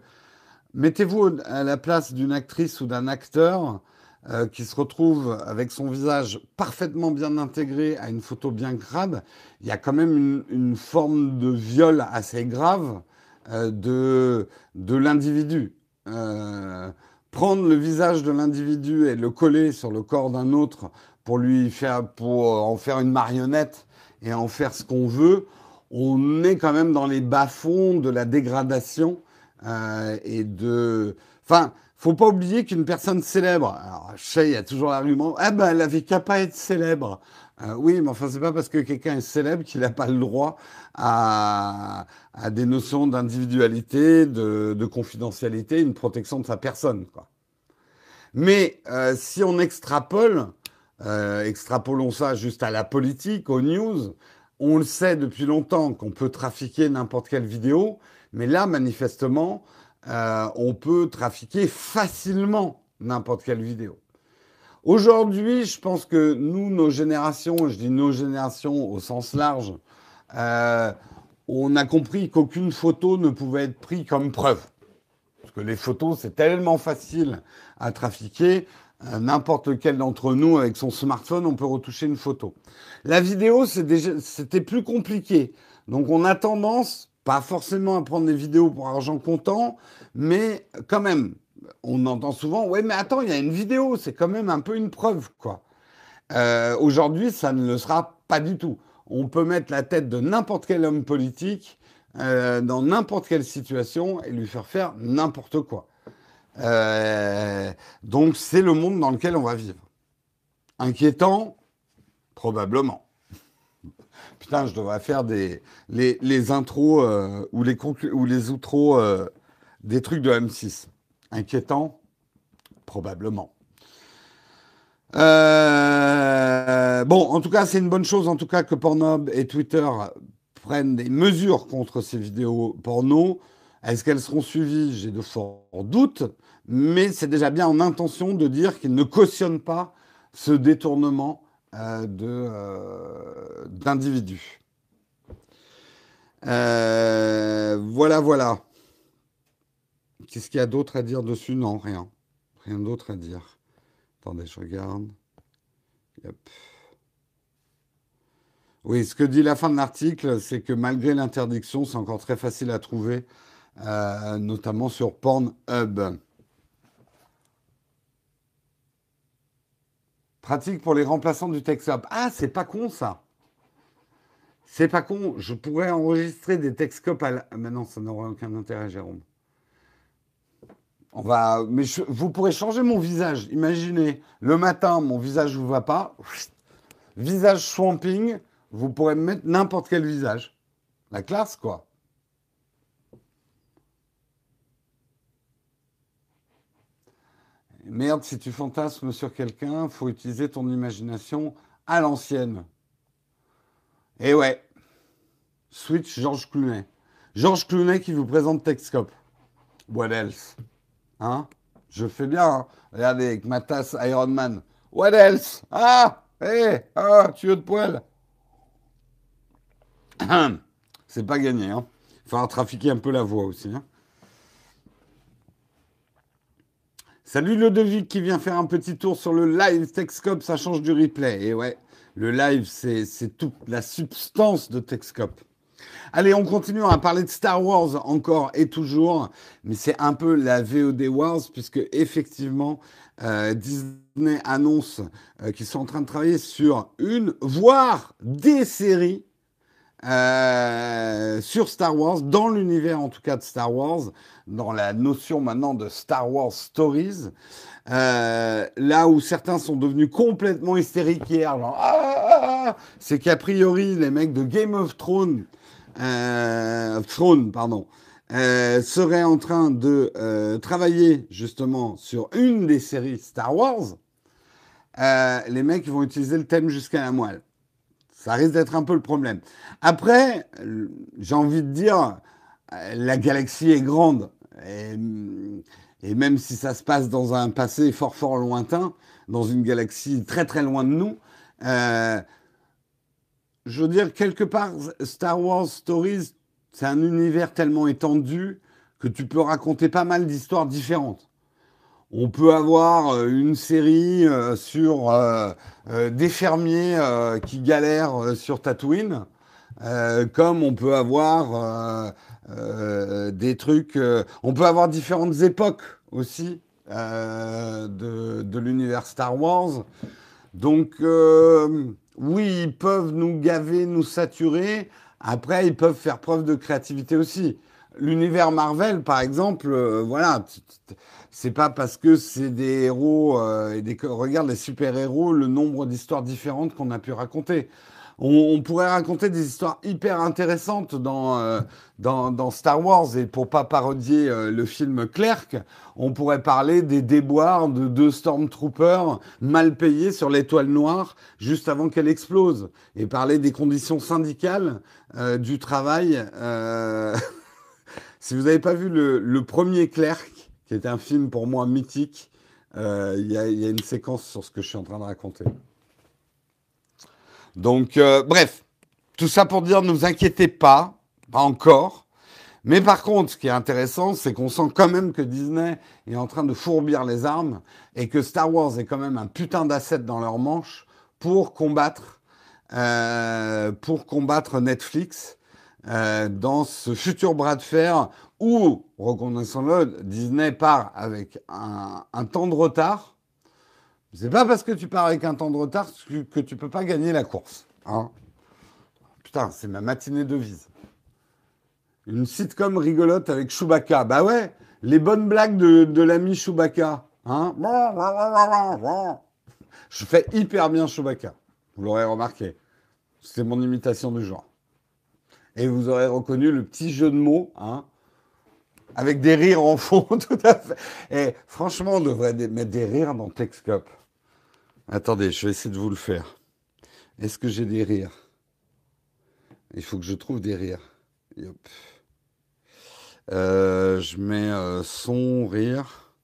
Mettez-vous à la place d'une actrice ou d'un acteur euh, qui se retrouve avec son visage parfaitement bien intégré à une photo bien crade. Il y a quand même une, forme de viol assez grave euh, de, de l'individu. Euh, prendre le visage de l'individu et le coller sur le corps d'un autre pour lui faire, pour en faire une marionnette et en faire ce qu'on veut, on est quand même dans les bas-fonds de la dégradation et de. Enfin, faut pas oublier qu'une personne célèbre. Alors, y a toujours l'argument. Ah ben, elle avait qu'à pas être célèbre. Euh, oui, mais enfin, c'est pas parce que quelqu'un est célèbre qu'il n'a pas le droit à, des notions d'individualité, de, confidentialité, une protection de sa personne. Mais euh, si on extrapole, euh, extrapolons ça juste à la politique, aux news, on le sait depuis longtemps qu'on peut trafiquer n'importe quelle vidéo, mais là, manifestement, on peut trafiquer facilement n'importe quelle vidéo. Aujourd'hui, je pense que nous, nos générations, je dis nos générations au sens large, euh, on a compris qu'aucune photo ne pouvait être prise comme preuve. Parce que les photos, c'est tellement facile à trafiquer. Euh, n'importe lequel d'entre nous, avec son smartphone, on peut retoucher une photo. La vidéo, c'était plus compliqué. Donc on a tendance, pas forcément à prendre des vidéos pour argent comptant, mais quand même, on entend souvent, ouais, mais attends, il y a une vidéo, c'est quand même un peu une preuve, quoi. Euh, aujourd'hui, ça ne le sera pas du tout. On peut mettre la tête de n'importe quel homme politique euh, dans n'importe quelle situation et lui faire faire n'importe quoi. Euh, donc, c'est le monde dans lequel on va vivre. Inquiétant, probablement. Putain, je devrais faire les, intros ou les, ou les outros des trucs de M6. Inquiétant? Probablement. Euh, bon, en tout cas, c'est une bonne chose, que Pornhub et Twitter prennent des mesures contre ces vidéos porno. Est-ce qu'elles seront suivies? J'ai de forts doutes, mais c'est déjà bien en intention de dire qu'ils ne cautionnent pas ce détournement euh, euh, d'individus. voilà, voilà. Qu'est-ce qu'il y a d'autre à dire dessus? Non, rien. Rien d'autre à dire. Attendez, je regarde. Oui, ce que dit la fin de l'article, c'est que malgré l'interdiction, c'est encore très facile à trouver, euh, notamment sur Pornhub. Pratique pour les remplaçants du TextCop. Ah, c'est pas con ça. C'est pas con. Je pourrais enregistrer des TextCop à la... Mais non, ça n'aurait aucun intérêt, Jérôme. On va, mais vous pourrez changer mon visage. Imaginez, le matin, mon visage ne vous va pas. Visage swamping, vous pourrez me mettre n'importe quel visage. La classe, quoi. Merde, si tu fantasmes sur quelqu'un, faut utiliser ton imagination à l'ancienne. Et ouais. Switch Georges Clooney. Georges Clooney qui vous présente Texcope. What else? Hein? Je fais bien. Hein Regardez, avec ma tasse Iron Man. What else? Ah Hé hey, Ah Tuyau de poêle C'est pas gagné. Hein faudra trafiquer un peu la voix aussi. Hein Salut Ludovic qui vient faire un petit tour sur le live Texcop, ça change du replay. Et ouais, le live, c'est toute la substance de Texcop. Allez, on continue à parler de Star Wars encore et toujours, mais c'est un peu la VOD Wars, puisque effectivement, euh, Disney annonce euh, qu'ils sont en train de travailler sur une, voire des séries euh, sur Star Wars, dans l'univers en tout cas de Star Wars, dans la notion maintenant de Star Wars Stories. là où certains sont devenus complètement hystériques hier, genre, ah, ah, ah, c'est qu'a priori les mecs de Game of Thrones euh, pardon, euh, serait en train de euh, travailler justement sur une des séries Star Wars, euh, les mecs vont utiliser le thème jusqu'à la moelle. Ça risque d'être un peu le problème. Après, j'ai envie de dire, la galaxie est grande. Et, même si ça se passe dans un passé fort fort lointain, dans une galaxie très très loin de nous, euh, je veux dire, quelque part, Star Wars Stories, c'est un univers tellement étendu que tu peux raconter pas mal d'histoires différentes. On peut avoir euh, une série euh, sur euh, des fermiers qui galèrent sur Tatooine, comme on peut avoir des trucs. on peut avoir différentes époques aussi de, l'univers Star Wars. Donc oui, ils peuvent nous gaver, nous saturer. Après, ils peuvent faire preuve de créativité aussi. l'univers Marvel, par exemple, voilà, c'est pas parce que c'est des héros euh, et des regarde les super-héros, le nombre d'histoires différentes qu'on a pu raconter. On, pourrait raconter des histoires hyper intéressantes dans, euh, dans, dans, Star Wars. Et pour pas parodier euh, le film Clerk, on pourrait parler des déboires de deux Stormtroopers mal payés sur l'étoile noire juste avant qu'elle explose. Et parler des conditions syndicales du travail. si vous n'avez pas vu le, le, premier Clerk, qui est un film pour moi mythique, il y, a, une séquence sur ce que je suis en train de raconter. Donc, euh, bref, tout ça pour dire ne vous inquiétez pas, pas encore. Mais par contre, ce qui est intéressant, c'est qu'on sent quand même que Disney est en train de fourbir les armes et que Star Wars est quand même un putain d'asset dans leur manche euh, pour combattre Netflix euh, dans ce futur bras de fer où, reconnaissons-le, Disney part avec un, temps de retard c'est pas parce que tu pars avec un temps de retard que, tu peux pas gagner la course. Hein. Putain, c'est ma matinée de vise. Une sitcom rigolote avec Chewbacca. Bah ouais, les bonnes blagues de, l'ami Chewbacca. Hein Je fais hyper bien Chewbacca. Vous l'aurez remarqué. C'est mon imitation du genre. Et vous aurez reconnu le petit jeu de mots, hein, avec des rires en fond, tout à fait. Et franchement, on devrait mettre des rires dans Texcop. Attendez, je vais essayer de vous le faire. Est-ce que j'ai des rires? Il faut que je trouve des rires. Euh, je mets euh, son rire.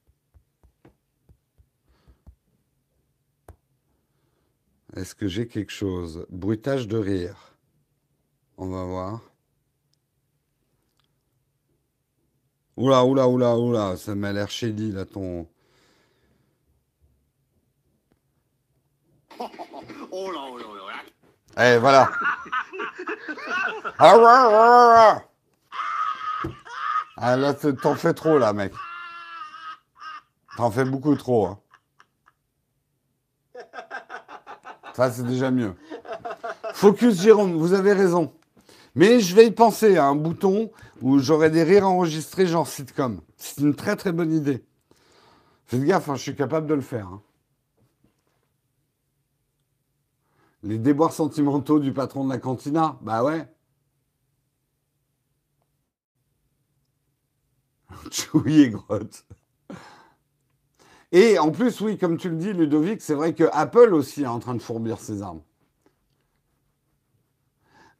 Est-ce que j'ai quelque chose? Bruitage de rire. On va voir. Oula, oula, oula, oula, ça m'a l'air shady là ton. Oh oh oh. Eh, voilà. Ah, ah là, t'en fais trop, là, mec. T'en fais beaucoup trop. Hein. Ça, c'est déjà mieux. Focus, Jérôme, vous avez raison. Mais je vais y penser à un bouton où j'aurai des rires enregistrés genre sitcom. C'est une très très bonne idée. Faites gaffe, hein, je suis capable de le faire. Hein. Les déboires sentimentaux du patron de la cantina Bah ouais. Chouille grotte. Et en plus, oui, comme tu le dis, Ludovic, c'est vrai que Apple aussi est en train de fourbir ses armes.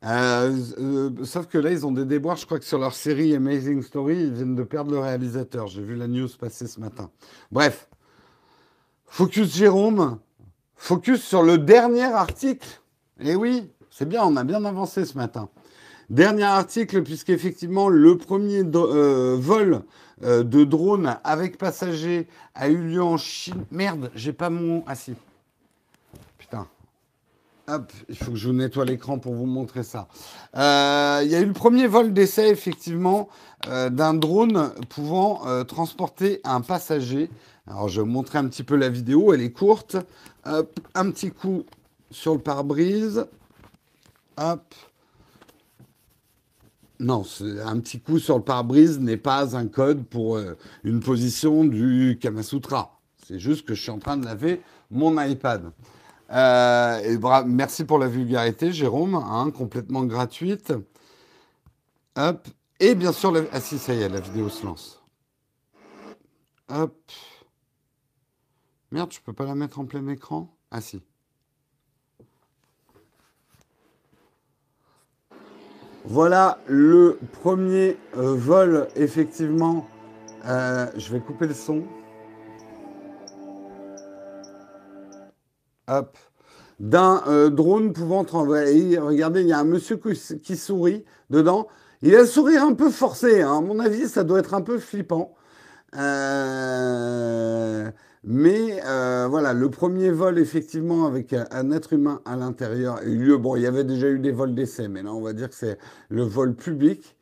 Euh, euh, sauf que là, ils ont des déboires. Je crois que sur leur série Amazing Story, ils viennent de perdre le réalisateur. J'ai vu la news passer ce matin. Bref. Focus Jérôme. Focus sur le dernier article. Eh oui, c'est bien, on a bien avancé ce matin. Dernier article, puisqu'effectivement, le premier euh, vol de drone avec passagers a eu lieu en Chine. Merde, j'ai pas mon. Ah si. Hop, il faut que je nettoie l'écran pour vous montrer ça. Euh, il y a eu le premier vol d'essai, effectivement, d'un drone pouvant transporter un passager. Alors, je vais vous montrer un petit peu la vidéo, elle est courte un petit coup sur le pare-brise. Hop. Non, un petit coup sur le pare-brise n'est pas un code pour euh, une position du Kamasutra. C'est juste que je suis en train de laver mon iPad. Euh, merci pour la vulgarité, Jérôme, hein, complètement gratuite. Et bien sûr, ah si, ça y est, la vidéo se lance. Merde, je peux pas la mettre en plein écran Ah si. Voilà le premier euh, vol, effectivement. Euh, je vais couper le son. D'un euh, drone pouvant travailler. Regardez, il y a un monsieur qui, sourit dedans. Il a le sourire un peu forcé. Hein. À mon avis, ça doit être un peu flippant. Euh, mais euh, voilà, le premier vol, effectivement, avec un être humain à l'intérieur, a eu lieu. Bon, il y avait déjà eu des vols d'essai, mais là, on va dire que c'est le vol public.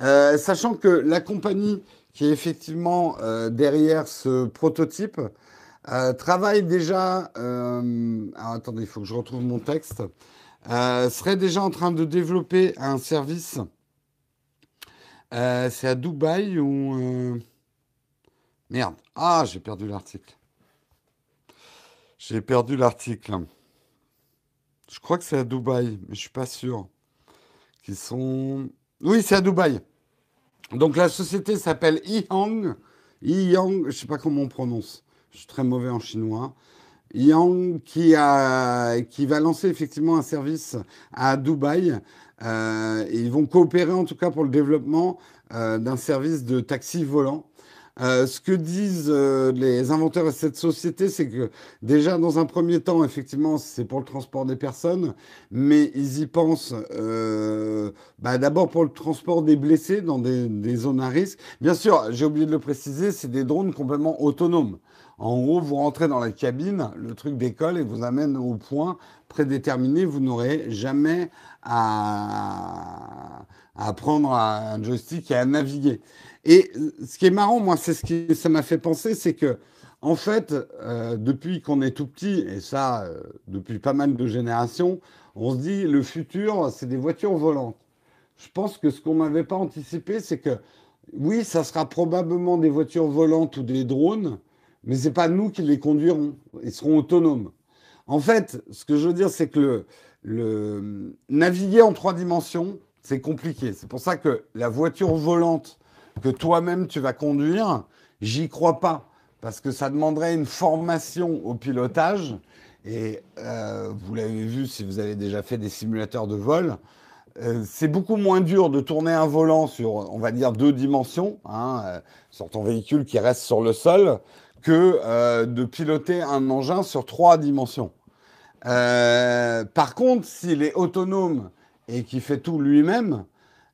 Sachant que la compagnie qui est effectivement derrière ce prototype travaille déjà. alors attendez, il faut que je retrouve mon texte. serait déjà en train de développer un service Euh, c'est à Dubaï ou... Euh, merde. Ah, j'ai perdu l'article. J'ai perdu l'article. Je crois que c'est à Dubaï, mais je suis pas sûr. Sont... Oui, c'est à Dubaï. Donc la société s'appelle Yihang. Yihang, je sais pas comment on prononce. Je suis très mauvais en chinois. Yang qui, va lancer effectivement un service à Dubaï. Euh, ils vont coopérer en tout cas pour le développement euh, d'un service de taxi volant. Euh, ce que disent les inventeurs de cette société, c'est que déjà dans un premier temps, effectivement, c'est pour le transport des personnes, mais ils y pensent bah, d'abord pour le transport des blessés dans des zones à risque. Bien sûr, j'ai oublié de le préciser, c'est des drones complètement autonomes. En gros, vous rentrez dans la cabine, le truc décolle et vous amène au point prédéterminé. Vous n'aurez jamais à, à prendre un joystick et à naviguer. Et ce qui est marrant, moi, c'est ce qui ça m'a fait penser, c'est que en fait, euh, depuis qu'on est tout petit, et ça euh, depuis pas mal de générations, on se dit le futur, c'est des voitures volantes. Je pense que ce qu'on n'avait pas anticipé, c'est que oui, ça sera probablement des voitures volantes ou des drones, mais c'est pas nous qui les conduirons. Ils seront autonomes. En fait, ce que je veux dire, c'est que naviguer en trois dimensions, c'est compliqué. C'est pour ça que la voiture volante que toi-même tu vas conduire, j'y crois pas. Parce que ça demanderait une formation au pilotage. Et euh, vous l'avez vu si vous avez déjà fait des simulateurs de vol. Euh, c'est beaucoup moins dur de tourner un volant sur, on va dire, deux dimensions, hein, euh, sur ton véhicule qui reste sur le sol, que euh, de piloter un engin sur trois dimensions. Euh, par contre, s'il est autonome et qu'il fait tout lui-même,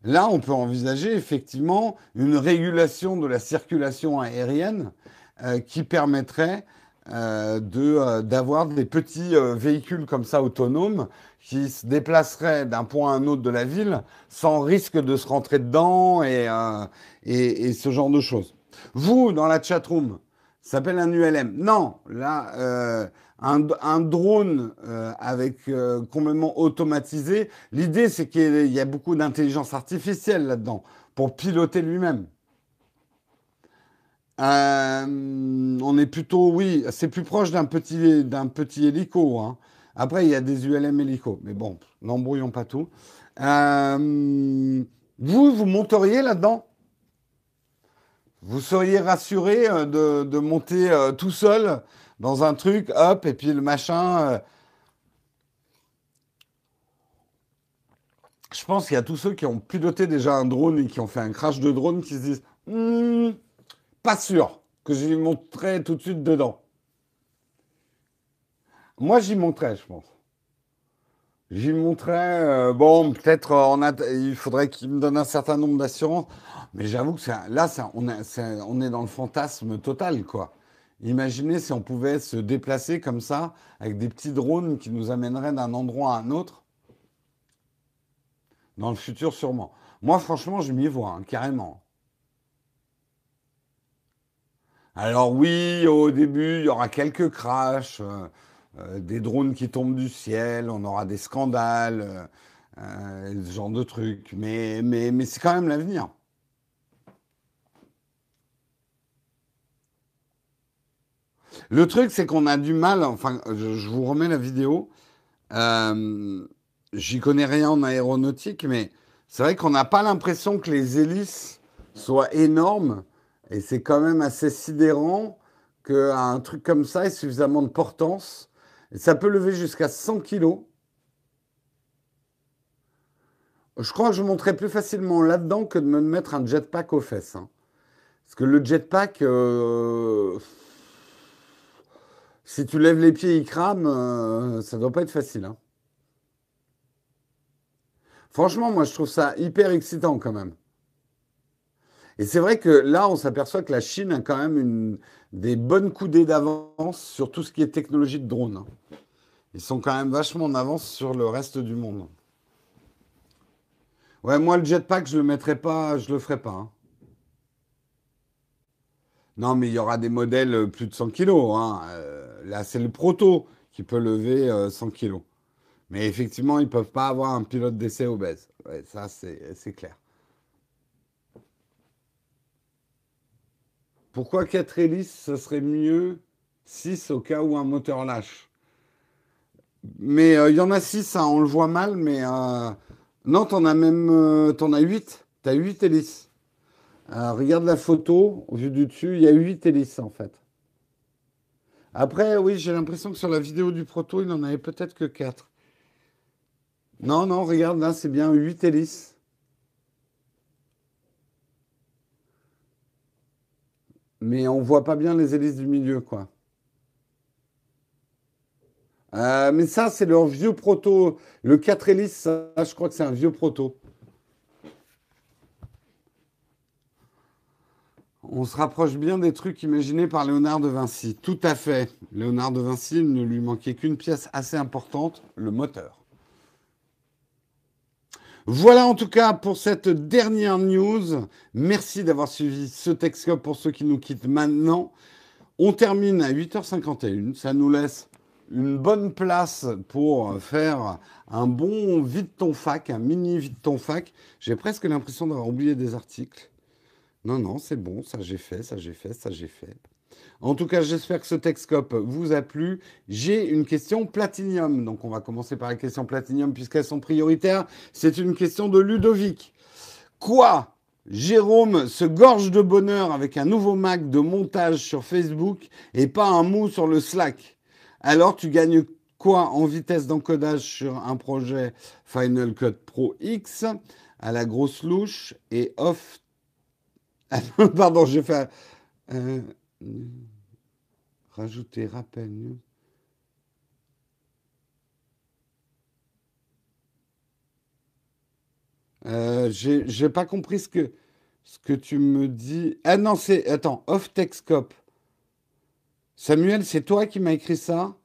là, on peut envisager effectivement une régulation de la circulation aérienne euh, qui permettrait d'avoir des petits véhicules comme ça autonomes qui se déplaceraient d'un point à un autre de la ville sans risque de se rentrer dedans et, et, et ce genre de choses. Vous, dans la chatroom, ça s'appelle un ULM. Non, là, euh, un, drone euh, avec euh, complètement automatisé. L'idée, c'est qu'il y a beaucoup d'intelligence artificielle là-dedans pour piloter lui-même. On est plutôt, oui, c'est plus proche d'un petit, d'un hélico. Hein. Après, il y a des ULM hélico, mais bon, n'embrouillons pas tout. Vous, vous monteriez là-dedans? Vous seriez rassuré euh, de, monter euh, tout seul dans un truc, hop, et puis le machin. euh, je pense qu'il y a tous ceux qui ont piloté déjà un drone et qui ont fait un crash de drone qui se disent Hmm, pas sûr que j'y monterai tout de suite dedans. Moi, j'y monterais, je pense. J'y monterais. euh, bon, peut-être euh, il faudrait qu'il me donne un certain nombre d'assurances. Mais j'avoue que là, on est dans le fantasme total, quoi. Imaginez si on pouvait se déplacer comme ça, avec des petits drones qui nous amèneraient d'un endroit à un autre, dans le futur sûrement. Moi, franchement, je m'y vois, hein, carrément. Alors oui, au début, il y aura quelques crashs, euh, euh, des drones qui tombent du ciel, on aura des scandales, euh, euh, ce genre de trucs. Mais, c'est quand même l'avenir. Le truc, c'est qu'on a du mal, enfin, je, vous remets la vidéo. J'y connais rien en aéronautique, mais c'est vrai qu'on n'a pas l'impression que les hélices soient énormes. Et c'est quand même assez sidérant qu'un truc comme ça ait suffisamment de portance. Ça peut lever jusqu'à 100 kilos. Je crois que je monterais plus facilement là-dedans que de me mettre un jetpack aux fesses. hein. Parce que le jetpack, euh, si tu lèves les pieds, il crame, euh, ça doit pas être facile. hein. Franchement, moi, je trouve ça hyper excitant quand même. Et c'est vrai que là, on s'aperçoit que la Chine a quand même des bonnes coudées d'avance sur tout ce qui est technologie de drone. Ils sont quand même vachement en avance sur le reste du monde. Ouais, moi, le jetpack, je le mettrai pas, je le ferai pas. hein. Non, mais il y aura des modèles euh, plus de 100 kilos. hein. Euh, là, c'est le proto qui peut lever euh, 100 kilos. Mais effectivement, ils peuvent pas avoir un pilote d'essai obèse. Ouais, ça, c'est clair. Pourquoi 4 hélices, ce serait mieux 6 au cas où un moteur lâche? Mais euh, il y en a 6, hein, on le voit mal, mais euh, non, t'en as même euh, t'en as 8. T'as 8 hélices. regarde la photo, au vu du dessus, il y a 8 hélices en fait. Après, oui, j'ai l'impression que sur la vidéo du proto, il n'en avait peut-être que 4. Non, non, regarde, là, c'est bien 8 hélices. Mais on voit pas bien les hélices du milieu, quoi. Euh, mais ça, c'est leur vieux proto. Le 4 hélices, ça, je crois que c'est un vieux proto. On se rapproche bien des trucs imaginés par Léonard de Vinci. Tout à fait. Léonard de Vinci, ne lui manquait qu'une pièce assez importante, le moteur. Voilà en tout cas pour cette dernière news. Merci d'avoir suivi ce Texcope pour ceux qui nous quittent maintenant. On termine à 8h51. Ça nous laisse une bonne place pour faire un bon vide ton fac, un mini vide ton fac. J'ai presque l'impression d'avoir oublié des articles. Non, non, c'est bon, ça j'ai fait, ça j'ai fait, ça j'ai fait. En tout cas, j'espère que ce Texcope vous a plu. J'ai une question Platinium. Donc, on va commencer par la question Platinium puisqu'elles sont prioritaires. C'est une question de Ludovic. Quoi Jérôme se gorge de bonheur avec un nouveau Mac de montage sur Facebook et pas un mot sur le Slack? Alors, tu gagnes quoi en vitesse d'encodage sur un projet Final Cut Pro X à la grosse louche et off? Pardon, j'ai fait. Euh, Rajouter rappel. Euh, J'ai pas compris ce que, ce que tu me dis. Ah non, c'est. Attends, off Texcope. Samuel, c'est toi qui m'as écrit ça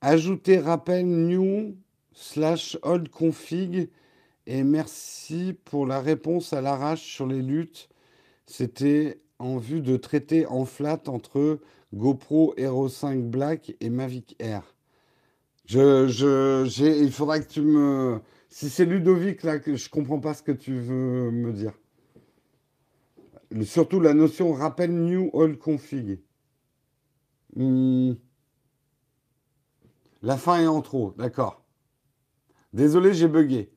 Ajouter rappel new slash old config et merci pour la réponse à l'arrache sur les luttes. C'était en vue de traiter en flat entre GoPro Hero 5 Black et Mavic Air. Je, je, il faudra que tu me. Si c'est Ludovic, là, que je comprends pas ce que tu veux me dire. Surtout la notion rappel new all config. Hmm. La fin est en trop, d'accord. Désolé, j'ai bugué.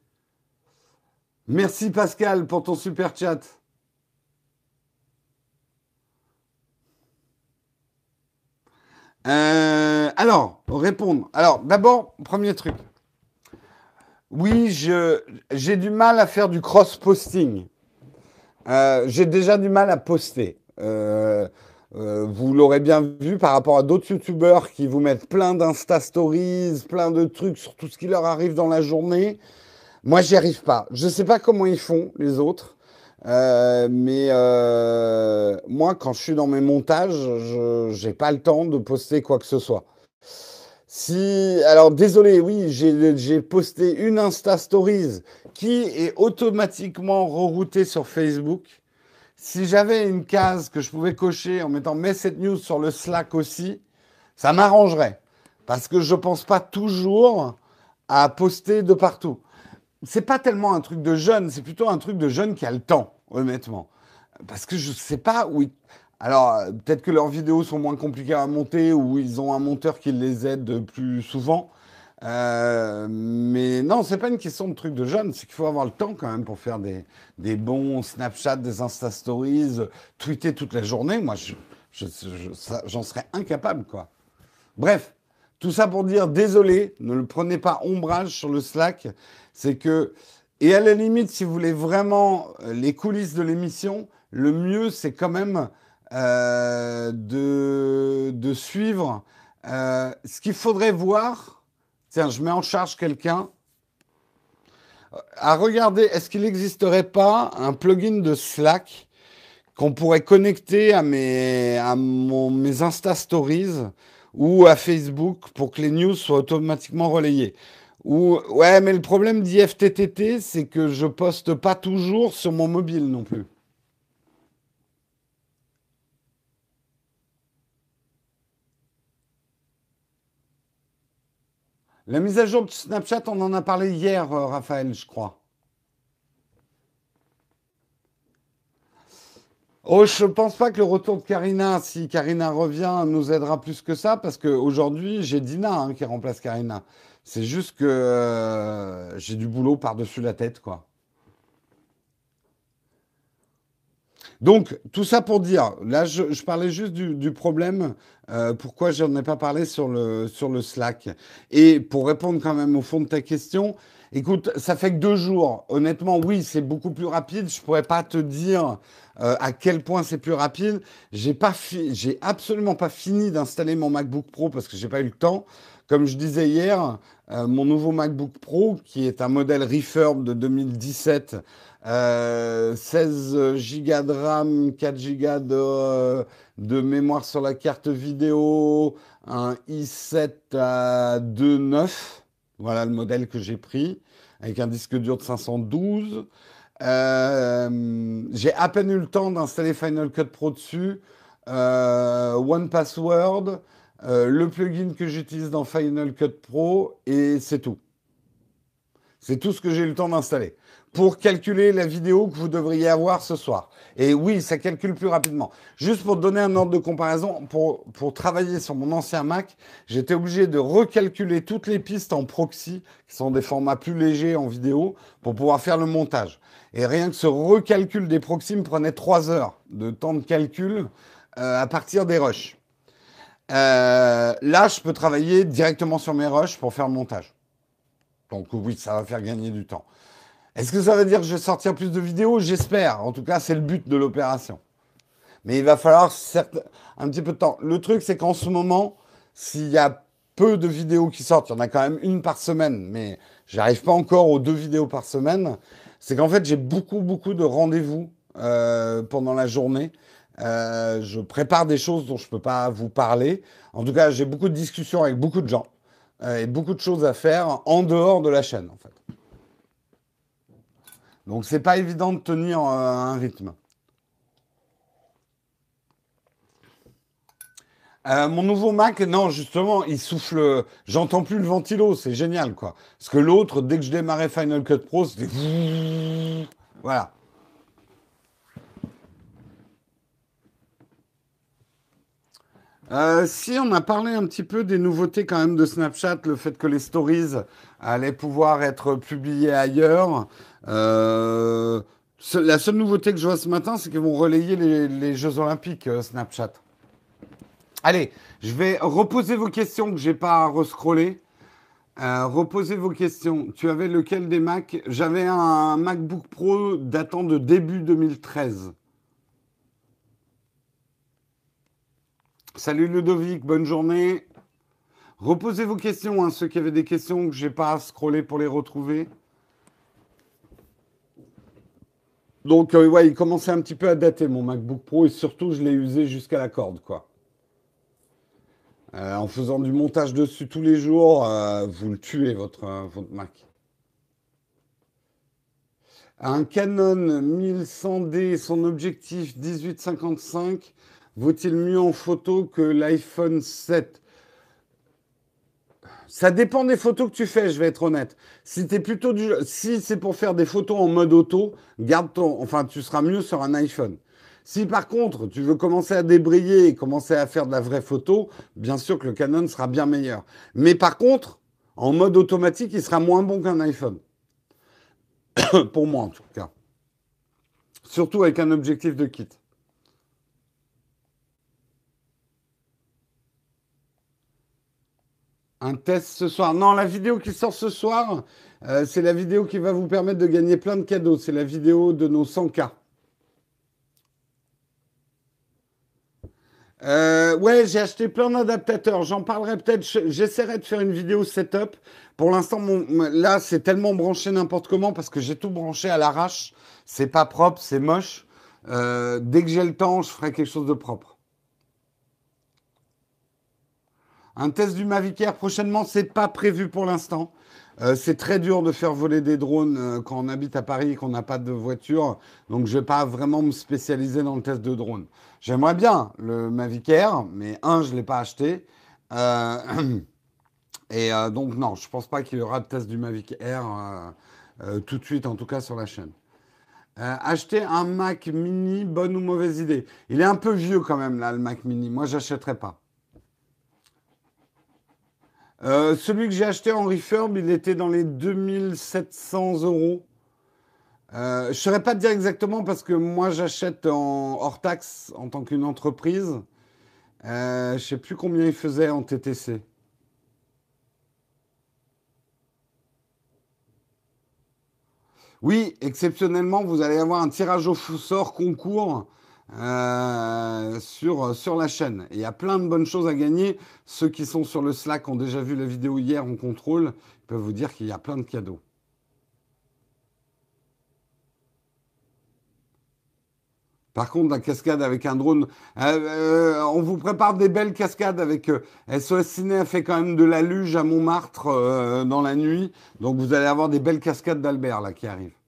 Merci Pascal pour ton super chat. Euh, alors, répondre. Alors, d'abord, premier truc. Oui, j'ai du mal à faire du cross-posting. Euh, j'ai déjà du mal à poster. Euh, vous l'aurez bien vu par rapport à d'autres youtubeurs qui vous mettent plein d'Insta Stories, plein de trucs sur tout ce qui leur arrive dans la journée. Moi, j'y arrive pas. Je ne sais pas comment ils font, les autres. Euh, mais euh, moi, quand je suis dans mes montages, je n'ai pas le temps de poster quoi que ce soit. Si, alors désolé, oui, j'ai posté une Insta Stories qui est automatiquement reroutée sur Facebook. Si j'avais une case que je pouvais cocher en mettant mets cette news sur le Slack aussi, ça m'arrangerait. Parce que je pense pas toujours à poster de partout c'est pas tellement un truc de jeune, c'est plutôt un truc de jeune qui a le temps, honnêtement. Parce que je sais pas où Alors, peut-être que leurs vidéos sont moins compliquées à monter ou ils ont un monteur qui les aide plus souvent. Euh, mais non, c'est pas une question de truc de jeune, c'est qu'il faut avoir le temps quand même pour faire des, bons Snapchat, des Insta Stories, tweeter toute la journée. Moi, j'en je, je, serais incapable, quoi. Bref, tout ça pour dire désolé, ne le prenez pas ombrage sur le Slack c'est que, et à la limite, si vous voulez vraiment euh, les coulisses de l'émission, le mieux, c'est quand même euh, de, de, suivre. Euh, ce qu'il faudrait voir, tiens, je mets en charge quelqu'un, à regarder, est-ce qu'il n'existerait pas un plugin de Slack qu'on pourrait connecter à mes, à mon, mes Insta Stories ou à Facebook pour que les news soient automatiquement relayées ouais, mais le problème d'IFTTT, c'est que je poste pas toujours sur mon mobile non plus. La mise à jour de Snapchat, on en a parlé hier, euh, Raphaël, je crois. Oh, je pense pas que le retour de Karina, si Karina revient, nous aidera plus que ça, parce qu'aujourd'hui, j'ai Dina hein, qui remplace Karina. C'est juste que euh, j'ai du boulot par-dessus la tête, quoi. Donc, tout ça pour dire, là, je, parlais juste du, problème, euh, pourquoi je n'en ai pas parlé sur le, sur le Slack. Et pour répondre quand même au fond de ta question, écoute, ça fait que deux jours. Honnêtement, oui, c'est beaucoup plus rapide. Je pourrais pas te dire euh, à quel point c'est plus rapide. J'ai pas, j'ai absolument pas fini d'installer mon MacBook Pro parce que j'ai pas eu le temps. Comme je disais hier, euh, mon nouveau MacBook Pro, qui est un modèle Refurb de 2017, 16 euh, Go de RAM, 4 Go de, euh, de, mémoire sur la carte vidéo, un i7 à 2.9, voilà le modèle que j'ai pris, avec un disque dur de 512. j'ai à peine eu le temps d'installer Final Cut Pro dessus, One Password, euh, le plugin que j'utilise dans Final Cut Pro et c'est tout. C'est tout ce que j'ai eu le temps d'installer pour calculer la vidéo que vous devriez avoir ce soir. Et oui, ça calcule plus rapidement. Juste pour donner un ordre de comparaison, pour, pour travailler sur mon ancien Mac, j'étais obligé de recalculer toutes les pistes en proxy, qui sont des formats plus légers en vidéo, pour pouvoir faire le montage. Et rien que ce recalcul des proxys me prenait trois heures de temps de calcul euh, à partir des rushs. Euh, là, je peux travailler directement sur mes rushs pour faire le montage. Donc oui, ça va faire gagner du temps. Est-ce que ça veut dire que je vais sortir plus de vidéos? J'espère. En tout cas, c'est le but de l'opération. Mais il va falloir un petit peu de temps. Le truc, c'est qu'en ce moment, s'il y a peu de vidéos qui sortent, il y en a quand même une par semaine, mais j'arrive pas encore aux deux vidéos par semaine, c'est qu'en fait, j'ai beaucoup, beaucoup de rendez-vous euh, pendant la journée. Euh, je prépare des choses dont je ne peux pas vous parler. En tout cas, j'ai beaucoup de discussions avec beaucoup de gens et beaucoup de choses à faire en dehors de la chaîne, en fait. Donc, c'est pas évident de tenir euh, un rythme. mon nouveau Mac, non, justement, il souffle. J'entends plus le ventilo, c'est génial, quoi. Parce que l'autre, dès que je démarrais Final Cut Pro, c'était. Voilà. Euh, si on a parlé un petit peu des nouveautés quand même de Snapchat, le fait que les stories allaient pouvoir être publiées ailleurs. Euh, la seule nouveauté que je vois ce matin, c'est qu'ils vont relayer les, Jeux Olympiques euh, Snapchat. Allez, je vais reposer vos questions que j'ai pas à rescroller. reposez vos questions. Tu avais lequel des Macs J'avais un MacBook Pro datant de début 2013. Salut Ludovic, bonne journée. Reposez vos questions, hein, ceux qui avaient des questions que je n'ai pas à scroller pour les retrouver. Donc, euh, ouais, il commençait un petit peu à dater mon MacBook Pro et surtout, je l'ai usé jusqu'à la corde, quoi. Euh, en faisant du montage dessus tous les jours, euh, vous le tuez, votre, votre Mac. Un Canon 1100D, son objectif 1855 Vaut-il mieux en photo que l'iPhone 7 ça dépend des photos que tu fais, je vais être honnête. Si plutôt du, si c'est pour faire des photos en mode auto, garde ton, enfin, tu seras mieux sur un iPhone. Si par contre, tu veux commencer à débrayer et commencer à faire de la vraie photo, bien sûr que le Canon sera bien meilleur. Mais par contre, en mode automatique, il sera moins bon qu'un iPhone. pour moi, en tout cas. Surtout avec un objectif de kit. Un test ce soir. Non, la vidéo qui sort ce soir, euh, c'est la vidéo qui va vous permettre de gagner plein de cadeaux. C'est la vidéo de nos 100 k euh, ouais, j'ai acheté plein d'adaptateurs. J'en parlerai peut-être. J'essaierai de faire une vidéo setup. Pour l'instant, là, c'est tellement branché n'importe comment parce que j'ai tout branché à l'arrache. C'est pas propre, c'est moche. Euh, dès que j'ai le temps, je ferai quelque chose de propre. Un test du Mavic Air prochainement, c'est pas prévu pour l'instant. Euh, c'est très dur de faire voler des drones euh, quand on habite à Paris et qu'on n'a pas de voiture. Donc, je ne vais pas vraiment me spécialiser dans le test de drone. J'aimerais bien le Mavic Air, mais un, je ne l'ai pas acheté. Euh, et donc, non, je ne pense pas qu'il y aura de test du Mavic Air tout de suite, en tout cas sur la chaîne. Acheter un Mac mini, bonne ou mauvaise idée? Il est un peu vieux quand même, là, le Mac mini. Moi, j'achèterais pas. Euh, celui que j'ai acheté en refurb, il était dans les 2700 euros. Euh, je ne saurais pas te dire exactement parce que moi j'achète en hors taxe en tant qu'une entreprise. je ne sais plus combien il faisait en TTC. Oui, exceptionnellement, vous allez avoir un tirage au sort concours euh, sur, sur la chaîne. il y a plein de bonnes choses à gagner. Ceux qui sont sur le Slack ont déjà vu la vidéo hier en contrôle. Ils peuvent vous dire qu'il y a plein de cadeaux. Par contre, la cascade avec un drone, euh, euh, on vous prépare des belles cascades avec SOS Ciné a fait quand même de la luge à Montmartre dans la nuit, donc vous allez avoir des belles cascades d'Albert là qui arrivent.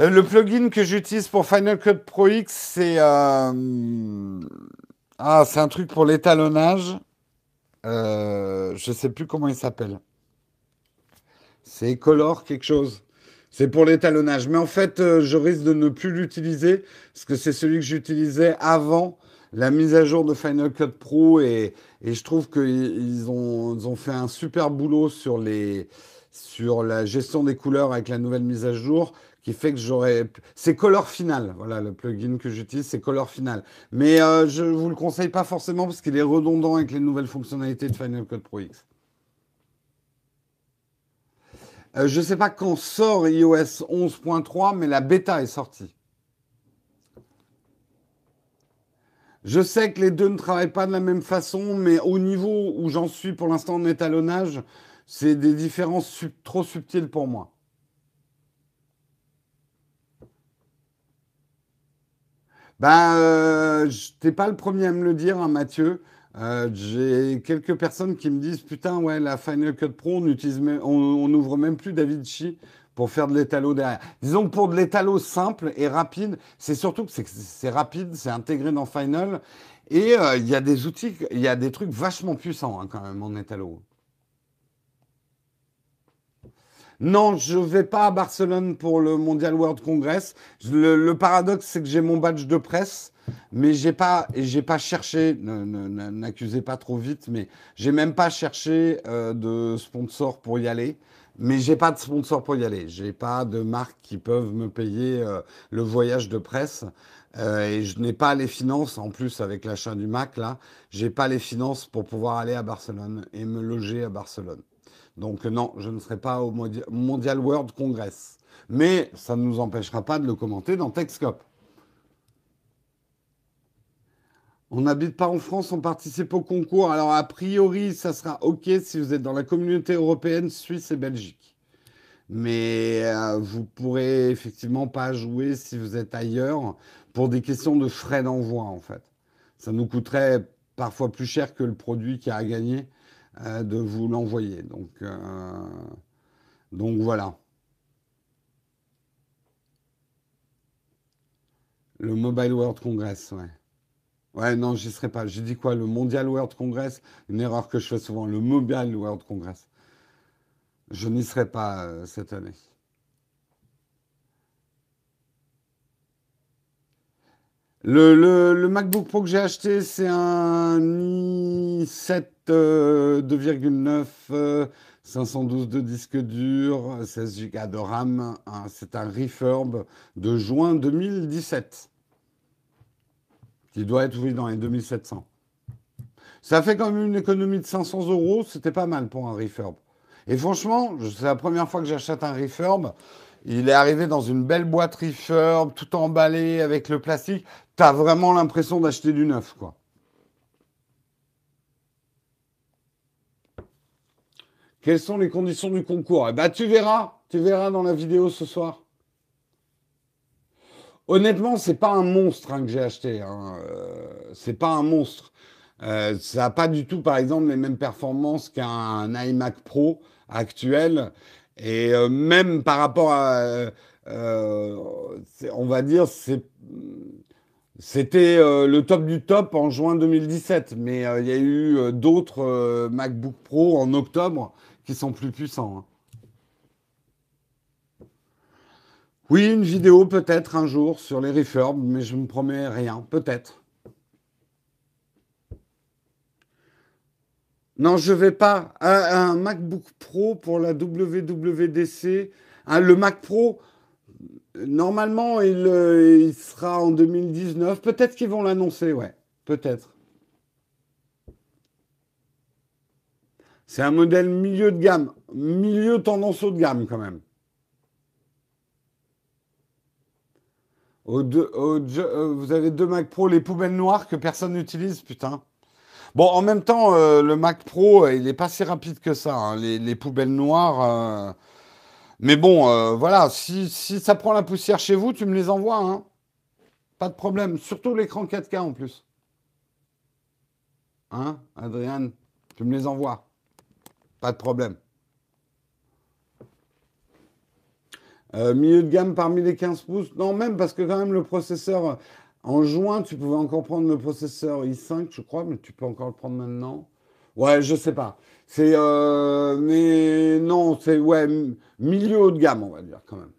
Euh, le plugin que j'utilise pour Final Cut Pro X, c'est euh, ah, c'est un truc pour l'étalonnage. Euh, je ne sais plus comment il s'appelle. C'est Color quelque chose. C'est pour l'étalonnage. Mais en fait, je risque de ne plus l'utiliser parce que c'est celui que j'utilisais avant la mise à jour de Final Cut Pro et, je trouve qu'ils ont, ils ont fait un super boulot sur, les, sur la gestion des couleurs avec la nouvelle mise à jour qui fait que j'aurais. C'est Color Final, voilà le plugin que j'utilise, c'est Color Final. Mais euh, je ne vous le conseille pas forcément parce qu'il est redondant avec les nouvelles fonctionnalités de Final Cut Pro X. Euh, je ne sais pas quand sort iOS 11.3, mais la bêta est sortie. Je sais que les deux ne travaillent pas de la même façon, mais au niveau où j'en suis pour l'instant en étalonnage, c'est des différences trop subtiles pour moi. Ben, euh, t'es pas le premier à me le dire, hein, Mathieu. Euh, j'ai quelques personnes qui me disent Putain, ouais, la Final Cut Pro, on n'ouvre même plus DaVinci pour faire de l'étalo derrière. Disons que pour de l'étalo simple et rapide, c'est surtout que c'est rapide, c'est intégré dans Final. Et euh, il y a des outils, il y a des trucs vachement puissants hein, quand même en étalo. Non, je ne vais pas à Barcelone pour le Mondial World Congress. Le, paradoxe, c'est que j'ai mon badge de presse, mais j'ai pas, j'ai pas cherché. N'accusez pas trop vite, mais j'ai même pas cherché euh, de sponsor pour y aller. Mais j'ai pas de sponsor pour y aller. J'ai pas de marques qui peuvent me payer euh, le voyage de presse. Euh, et je n'ai pas les finances, en plus avec l'achat du Mac là, j'ai pas les finances pour pouvoir aller à Barcelone et me loger à Barcelone. Donc non, je ne serai pas au Mondial World Congress. Mais ça ne nous empêchera pas de le commenter dans Techscope. On n'habite pas en France, on participe au concours. Alors a priori, ça sera OK si vous êtes dans la communauté européenne, Suisse et Belgique. Mais euh, vous pourrez effectivement pas jouer si vous êtes ailleurs pour des questions de frais d'envoi en fait. Ça nous coûterait parfois plus cher que le produit qui a à gagner. Euh, de vous l'envoyer. Donc, euh, donc voilà. Le Mobile World Congress, ouais. Ouais, non, j'y serai pas. J'ai dit quoi? Le Mondial World Congress? Une erreur que je fais souvent. Le Mobile World Congress. Je n'y serai pas euh, cette année. Le, MacBook Pro que j'ai acheté, c'est un i7 2,9, 512 de disque dur, 16 Go de RAM. c'est un refurb de juin 2017. Qui doit être, oui, dans les 2700. Ça fait quand même une économie de 500 euros. C'était pas mal pour un refurb. Et franchement, c'est la première fois que j'achète un refurb. Il est arrivé dans une belle boîte refurb, tout emballé avec le plastique. Tu as vraiment l'impression d'acheter du neuf, quoi. Quelles sont les conditions du concours? Eh ben, tu verras, tu verras dans la vidéo ce soir. Honnêtement, c'est pas un monstre hein, que j'ai acheté. Hein. Euh, c'est pas un monstre. Euh, ça n'a pas du tout, par exemple, les mêmes performances qu'un iMac Pro actuel. Et euh, même par rapport à, on va dire, c'était le top du top en juin 2017. Mais il y a eu d'autres MacBook Pro en octobre sont plus puissants. Hein. Oui, une vidéo peut-être un jour sur les refurbs, mais je ne me promets rien, peut-être. Non, je vais pas. Un, MacBook Pro pour la WWDC. Hein, le Mac Pro, normalement, il, euh, il sera en 2019. Peut-être qu'ils vont l'annoncer, ouais. Peut-être. C'est un modèle milieu de gamme, milieu tendance haut de gamme quand même. Euh, vous avez deux Mac Pro, les poubelles noires que personne n'utilise, putain. Bon, en même temps, euh, le Mac Pro, euh, il n'est pas si rapide que ça. Hein, les, poubelles noires. Mais bon, voilà, si, ça prend la poussière chez vous, tu me les envoies. Hein. Pas de problème. Surtout l'écran 4K en plus. Hein, Adrien Tu me les envoies. Pas de problème. Euh, milieu de gamme parmi les 15 pouces Non, même parce que quand même le processeur, en juin, tu pouvais encore prendre le processeur i5, je crois, mais tu peux encore le prendre maintenant. Ouais, je sais pas. C'est, euh, mais non, c'est ouais, milieu haut de gamme, on va dire quand même.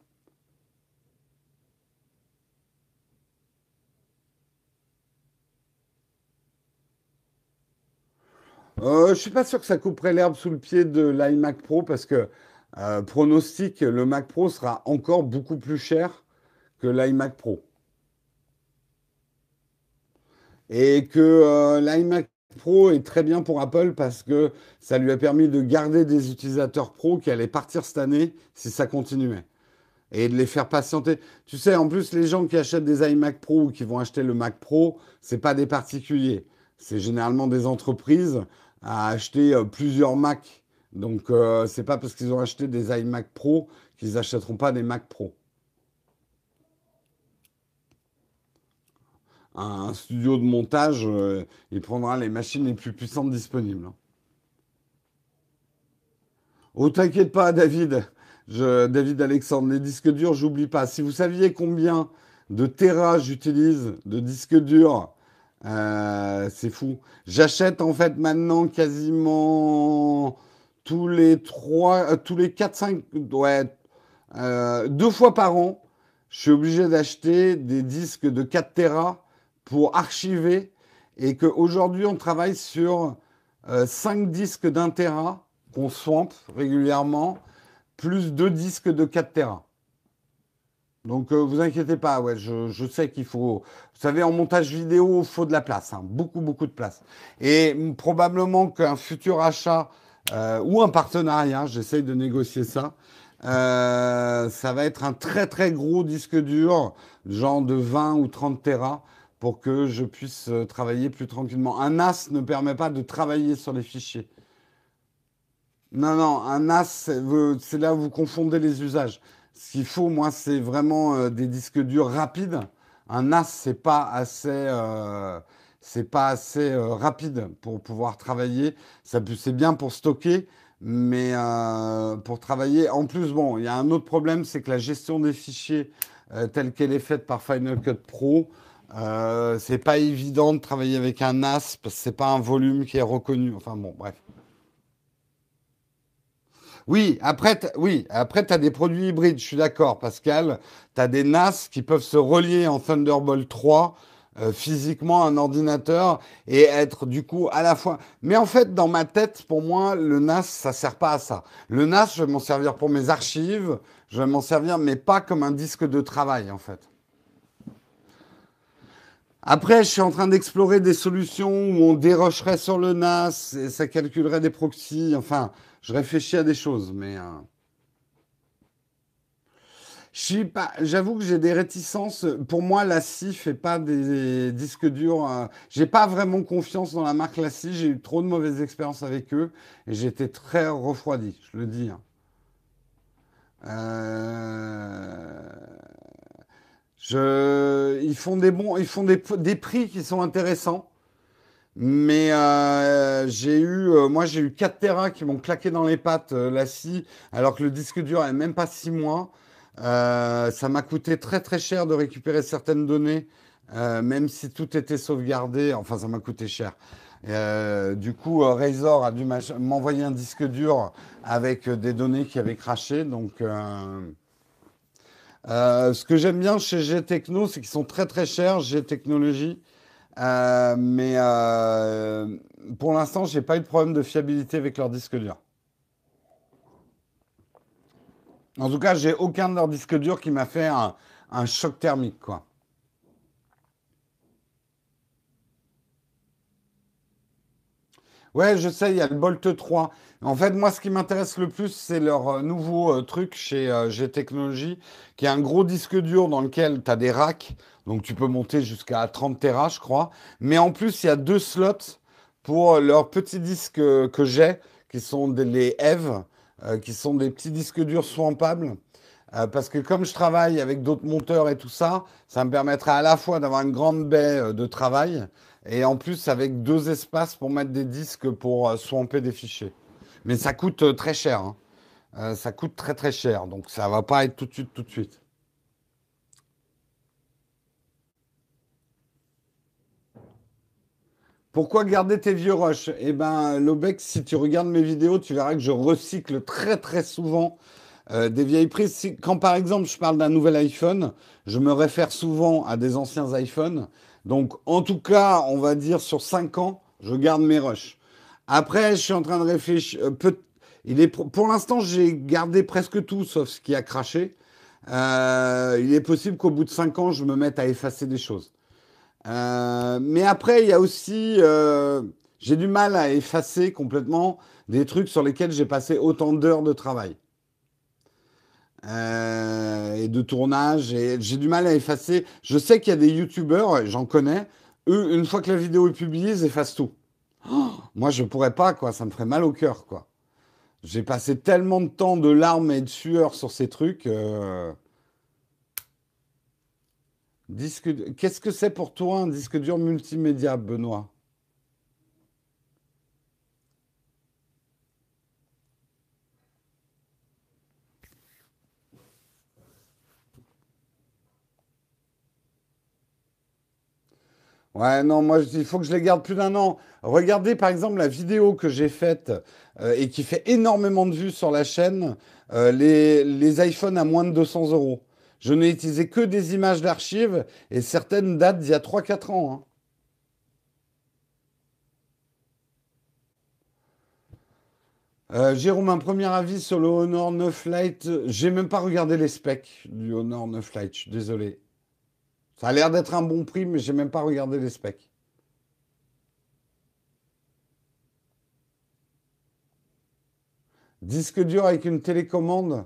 Euh, je suis pas sûr que ça couperait l'herbe sous le pied de l'iMac Pro parce que euh, pronostic, le Mac Pro sera encore beaucoup plus cher que l'iMac Pro. Et que euh, l'iMac Pro est très bien pour Apple parce que ça lui a permis de garder des utilisateurs pro qui allaient partir cette année si ça continuait. Et de les faire patienter. Tu sais, en plus, les gens qui achètent des iMac Pro ou qui vont acheter le Mac Pro, ce pas des particuliers. C'est généralement des entreprises à acheter euh, plusieurs Mac donc, euh, c'est pas parce qu'ils ont acheté des iMac Pro qu'ils n'achèteront pas des Mac Pro. Un studio de montage, euh, il prendra les machines les plus puissantes disponibles. Hein. Oh, t'inquiète pas, David. David Alexandre, les disques durs, j'oublie pas. Si vous saviez combien de terras j'utilise de disques durs, euh, c'est fou. J'achète en fait maintenant quasiment tous les trois, euh, tous les 4, 5, ouais, euh, deux fois par an, je suis obligé d'acheter des disques de 4 Tera pour archiver et qu'aujourd'hui on travaille sur 5 euh, disques d'un Tera qu'on swamp régulièrement, plus deux disques de 4 Tera. Donc vous inquiétez pas, je, sais qu'il faut. Vous savez, en montage vidéo, il faut de la place, hein, beaucoup, beaucoup de place. Et probablement qu'un futur achat euh, ou un partenariat, j'essaye de négocier ça. Euh, ça va être un très très gros disque dur, genre de 20 ou 30 Tera, pour que je puisse euh, travailler plus tranquillement. Un NAS ne permet pas de travailler sur les fichiers. Non, non, un NAS, c'est là où vous confondez les usages. Ce qu'il faut, moi, c'est vraiment des disques durs rapides. Un NAS, c'est pas assez c'est pas assez euh, rapide pour pouvoir travailler. C'est bien pour stocker, mais euh, pour travailler. En plus, bon, il y a un autre problème, c'est que la gestion des fichiers euh, telle qu'elle est faite par Final Cut Pro, c'est pas évident de travailler avec un NAS parce que c'est pas un volume qui est reconnu. Enfin bon, bref. Oui, après, oui, tu as des produits hybrides, je suis d'accord, Pascal. Tu as des NAS qui peuvent se relier en Thunderbolt 3 euh, physiquement un ordinateur et être du coup à la fois. Mais en fait, dans ma tête, pour moi, le NAS, ça sert pas à ça. Le NAS, je vais m'en servir pour mes archives, je vais m'en servir, mais pas comme un disque de travail, en fait. Après, je suis en train d'explorer des solutions où on dérocherait sur le NAS et ça calculerait des proxys. Enfin, je réfléchis à des choses, mais. Euh, j'avoue que j'ai des réticences. Pour moi, la scie fait pas des disques durs. Je euh, j'ai pas vraiment confiance dans la marque la J'ai eu trop de mauvaises expériences avec eux et été très refroidi, je le dis. Hein. Euh, ils font des bons, ils font des, prix qui sont intéressants. Mais euh, j'ai eu, moi j'ai eu 4 Tera qui m'ont claqué dans les pattes la scie, alors que le disque dur est même pas 6 mois. Euh, ça m'a coûté très très cher de récupérer certaines données, euh, même si tout était sauvegardé. Enfin, ça m'a coûté cher. Euh, du coup, Razor a dû m'envoyer un disque dur avec des données qui avaient craché. Donc, Euh, ce que j'aime bien chez G-Techno, c'est qu'ils sont très très chers, G-Technologie. Euh, mais euh, pour l'instant, j'ai pas eu de problème de fiabilité avec leur disque dur. En tout cas, j'ai aucun de leurs disques durs qui m'a fait un, un choc thermique, quoi. Ouais, je sais, il y a le Bolt 3. En fait, moi, ce qui m'intéresse le plus, c'est leur euh, nouveau euh, truc chez euh, G-Technology, qui est un gros disque dur dans lequel tu as des racks, donc tu peux monter jusqu'à 30 Tera, je crois. Mais en plus, il y a deux slots pour leurs petits disques que j'ai, qui sont des, les EVE, qui sont des petits disques durs swampables. parce que comme je travaille avec d'autres monteurs et tout ça, ça me permettra à la fois d'avoir une grande baie de travail, et en plus avec deux espaces pour mettre des disques pour swamper des fichiers. Mais ça coûte euh, très cher. Hein. Euh, ça coûte très très cher. Donc ça va pas être tout de suite, tout de suite. Pourquoi garder tes vieux rushs? Eh ben, Lobex, si tu regardes mes vidéos, tu verras que je recycle très très souvent euh, des vieilles prises. Quand par exemple je parle d'un nouvel iPhone, je me réfère souvent à des anciens iPhones. Donc en tout cas, on va dire sur 5 ans, je garde mes rushs. Après, je suis en train de réfléchir. Euh, pour l'instant, j'ai gardé presque tout, sauf ce qui a craché. Euh, il est possible qu'au bout de 5 ans, je me mette à effacer des choses. Euh, mais après, il y a aussi... j'ai du mal à effacer complètement des trucs sur lesquels j'ai passé autant d'heures de travail. Et de tournage. Et j'ai du mal à effacer. Je sais qu'il y a des youtubeurs, j'en connais, eux, une fois que la vidéo est publiée, ils effacent tout. Oh, moi, je pourrais pas, quoi. Ça me ferait mal au cœur, quoi. J'ai passé tellement de temps de larmes et de sueur sur ces trucs. Euh. Disque... Qu'est-ce que c'est pour toi un disque dur multimédia, Benoît? Ouais, non, moi, il faut que je les garde plus d'un an. Regardez, par exemple, la vidéo que j'ai faite euh, et qui fait énormément de vues sur la chaîne, euh, les, les iPhones à moins de 200 euros. Je n'ai utilisé que des images d'archives et certaines datent d'il y a 3-4 ans. Hein. Euh, Jérôme, un premier avis sur le Honor 9 Lite. J'ai même pas regardé les specs du Honor 9 Lite, je suis désolé. Ça a l'air d'être un bon prix, mais j'ai même pas regardé les specs. Disque dur avec une télécommande.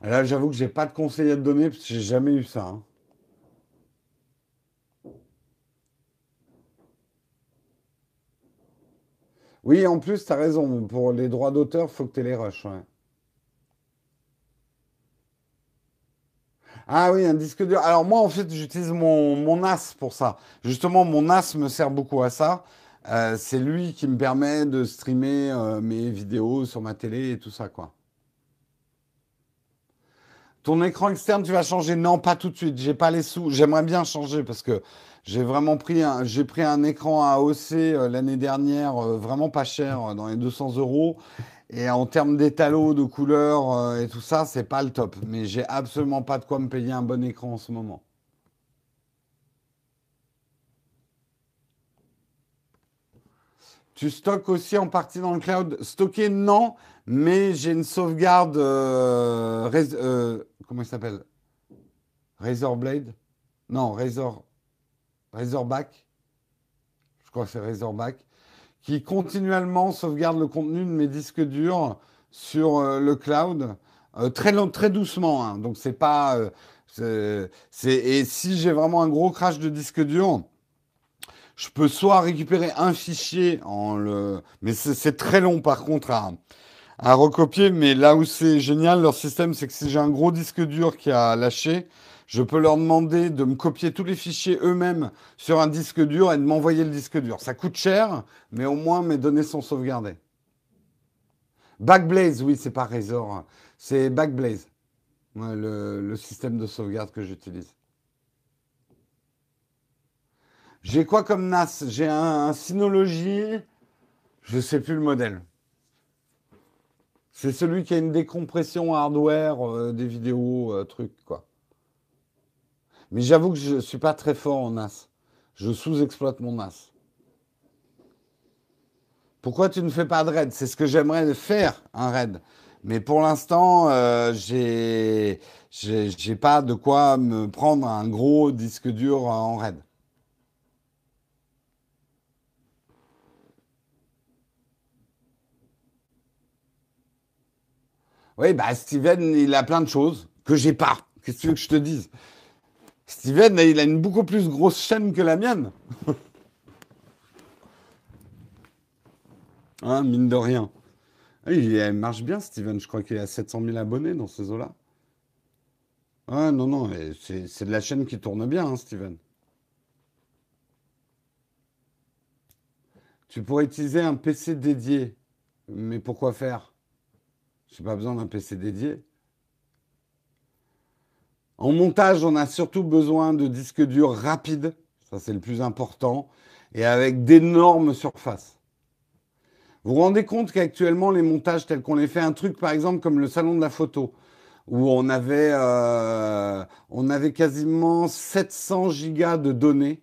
Là, j'avoue que j'ai pas de conseil à te donner parce que j'ai jamais eu ça. Hein. Oui, en plus, tu as raison. Pour les droits d'auteur, faut que tu les rushs. Ah oui, un disque dur. Alors moi, en fait, j'utilise mon, mon NAS pour ça. Justement, mon NAS me sert beaucoup à ça. Euh, c'est lui qui me permet de streamer euh, mes vidéos sur ma télé et tout ça, quoi. Ton écran externe, tu vas changer Non, pas tout de suite. J'ai pas les sous. J'aimerais bien changer parce que j'ai vraiment pris un, j'ai pris un écran AOC euh, l'année dernière, vraiment pas cher, dans les 200 euros. Et en termes d'étalo, de couleurs euh, et tout ça, c'est pas le top. Mais j'ai absolument pas de quoi me payer un bon écran en ce moment. Tu stockes aussi en partie dans le cloud? Stocker, non, mais j'ai une sauvegarde. Euh, euh, comment il s'appelle? Razorblade Non, Razor. Razorback. Je crois que c'est Razorback qui continuellement sauvegarde le contenu de mes disques durs sur euh, le cloud, euh, très, très doucement. Hein. donc c'est pas. Euh, et si j'ai vraiment un gros crash de disque dur, je peux soit récupérer un fichier en le. Mais c'est très long par contre à, à recopier. Mais là où c'est génial, leur système, c'est que si j'ai un gros disque dur qui a lâché, je peux leur demander de me copier tous les fichiers eux-mêmes sur un disque dur et de m'envoyer le disque dur. Ça coûte cher, mais au moins mes données sont sauvegardées. Backblaze, oui, c'est pas Razor, c'est Backblaze, le, système de sauvegarde que j'utilise. J'ai quoi comme NAS? J'ai un, Synology, je ne sais plus le modèle. C'est celui qui a une décompression hardware euh, des vidéos, euh, trucs, quoi. Mais j'avoue que je ne suis pas très fort en NAS. Je sous-exploite mon NAS. Pourquoi tu ne fais pas de raid? C'est ce que j'aimerais faire, un raid. Mais pour l'instant, euh, j'ai j'ai pas de quoi me prendre un gros disque dur en raid. Oui, bah Steven, il a plein de choses que j'ai pas. Qu'est-ce que tu veux que je te dise? Steven, il a une beaucoup plus grosse chaîne que la mienne. hein, mine de rien. Il marche bien, Steven. Je crois qu'il a 700 000 abonnés dans ces eaux-là. Ah non, non, c'est de la chaîne qui tourne bien, hein, Steven. Tu pourrais utiliser un PC dédié. Mais pourquoi faire? Je n'ai pas besoin d'un PC dédié. En montage, on a surtout besoin de disques durs rapides, ça c'est le plus important, et avec d'énormes surfaces. Vous vous rendez compte qu'actuellement, les montages tels qu'on les fait, un truc par exemple comme le salon de la photo, où on avait, euh, on avait quasiment 700 gigas de données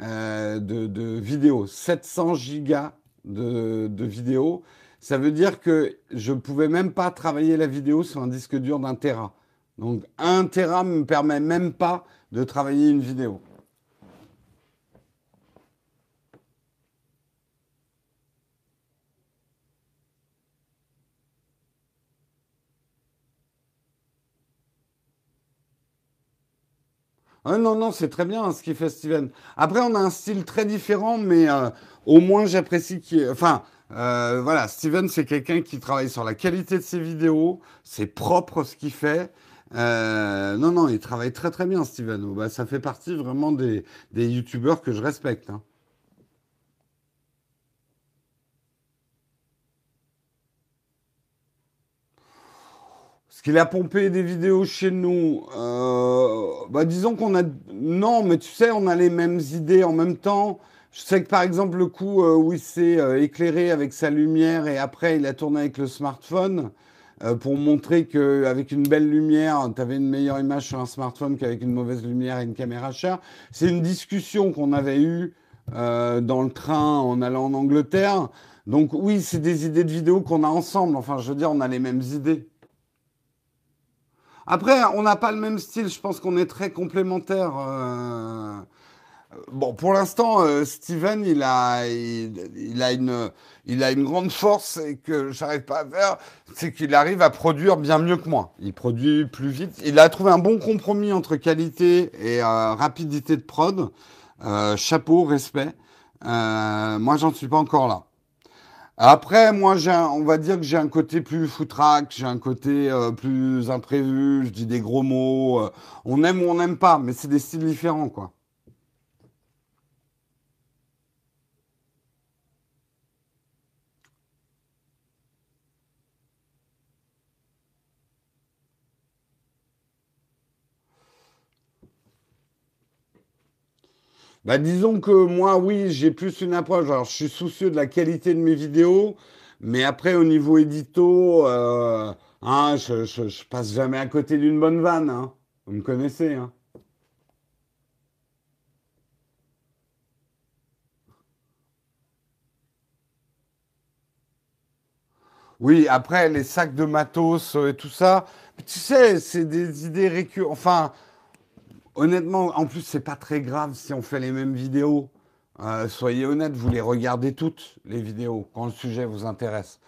euh, de, vidéos. 700 gigas de, de vidéos. Ça veut dire que je ne pouvais même pas travailler la vidéo sur un disque dur d'un Tera. Donc un Tera ne me permet même pas de travailler une vidéo. Ah non, non, c'est très bien ce qu'il fait Steven. Après, on a un style très différent, mais euh, au moins j'apprécie qu'il... Enfin, euh, voilà, Steven, c'est quelqu'un qui travaille sur la qualité de ses vidéos, c'est propre ce qu'il fait. Euh, non, non, il travaille très très bien, Steven. Bah, ça fait partie vraiment des, des youtubeurs que je respecte. Hein. Ce qu'il a pompé des vidéos chez nous, euh, bah disons qu'on a... Non, mais tu sais, on a les mêmes idées en même temps. Je sais que par exemple, le coup euh, où il s'est éclairé avec sa lumière et après il a tourné avec le smartphone, euh, pour montrer qu'avec une belle lumière, tu avais une meilleure image sur un smartphone qu'avec une mauvaise lumière et une caméra chère. C'est une discussion qu'on avait eue euh, dans le train en allant en Angleterre. Donc oui, c'est des idées de vidéo qu'on a ensemble. Enfin, je veux dire, on a les mêmes idées. Après, on n'a pas le même style. Je pense qu'on est très complémentaires. Euh, Bon, pour l'instant, euh, Steven, il a, il, a une, il a une grande force et que j'arrive pas à faire, c'est qu'il arrive à produire bien mieux que moi. Il produit plus vite. Il a trouvé un bon compromis entre qualité et euh, rapidité de prod. Euh, chapeau, respect. moi, j'en suis pas encore là. Après, moi, j'ai, on va dire que j'ai un côté plus foutraque, j'ai un côté plus imprévu. Je dis des gros mots. on aime ou on n'aime pas, mais c'est des styles différents, quoi. Bah, disons que moi, oui, j'ai plus une approche. Alors, je suis soucieux de la qualité de mes vidéos, mais après, au niveau édito, euh, hein, je, je, passe jamais à côté d'une bonne vanne. Hein. Vous me connaissez. Hein. Oui, après, les sacs de matos et tout ça, tu sais, c'est des idées récurrentes. Enfin, Honnêtement, en plus, c'est pas très grave si on fait les mêmes vidéos. Euh, soyez honnête, vous les regardez toutes, les vidéos, quand le sujet vous intéresse.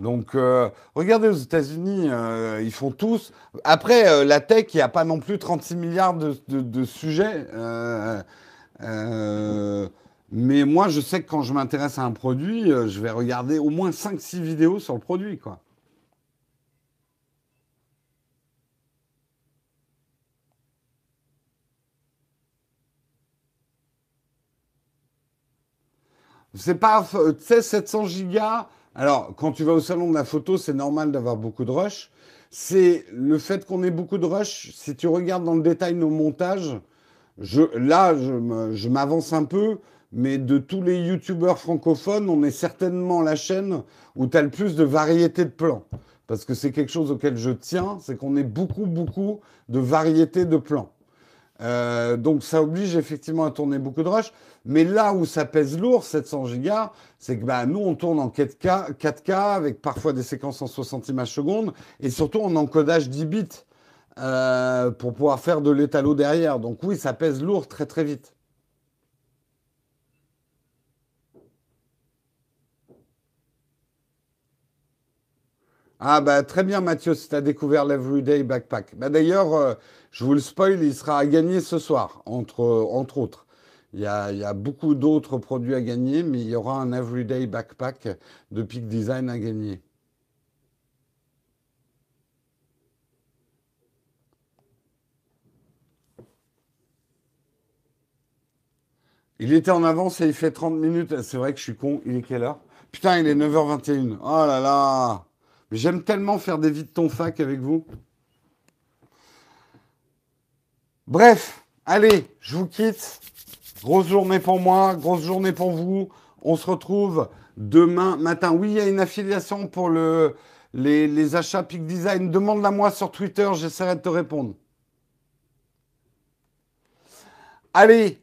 Donc, euh, regardez aux États-Unis, euh, ils font tous. Après, la tech, il n'y a pas non plus 36 milliards de, de sujets. mais moi, je sais que quand je m'intéresse à un produit, je vais regarder au moins 5-6 vidéos sur le produit, quoi. C'est pas, tu sais, 700 gigas. Alors, quand tu vas au salon de la photo, c'est normal d'avoir beaucoup de rush. C'est le fait qu'on ait beaucoup de rush. Si tu regardes dans le détail nos montages, là, je m'avance un peu, mais de tous les youtubeurs francophones, on est certainement la chaîne où tu as le plus de variété de plans. Parce que c'est quelque chose auquel je tiens, c'est qu'on ait beaucoup, beaucoup de variété de plans. Euh, donc ça oblige effectivement à tourner beaucoup de rush. Mais là où ça pèse lourd, 700 Go, c'est que bah, nous, on tourne en 4K, 4K avec parfois des séquences en 60 images secondes et surtout en encodage 10 bits euh, pour pouvoir faire de l'étalo derrière. Donc oui, ça pèse lourd très très vite. Ah bah très bien Mathieu, si tu as découvert l'Everyday Backpack. Bah, D'ailleurs, euh, je vous le spoil, il sera à gagner ce soir, entre, autres. Il y, a, il y a beaucoup d'autres produits à gagner, mais il y aura un Everyday Backpack de Peak Design à gagner. Il était en avance et il fait 30 minutes. C'est vrai que je suis con. Il est quelle heure? Putain, il est 9h21. Oh là là J'aime tellement faire des vies de ton fac avec vous. Bref, allez, je vous quitte. Grosse journée pour moi, grosse journée pour vous. On se retrouve demain matin. Oui, il y a une affiliation pour le, les, achats Peak Design. Demande-la moi sur Twitter, j'essaierai de te répondre. Allez,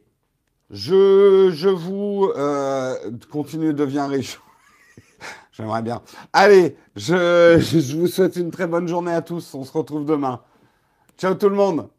je, je vous euh, continue, deviens riche. J'aimerais bien. Allez, je, je vous souhaite une très bonne journée à tous. On se retrouve demain. Ciao tout le monde.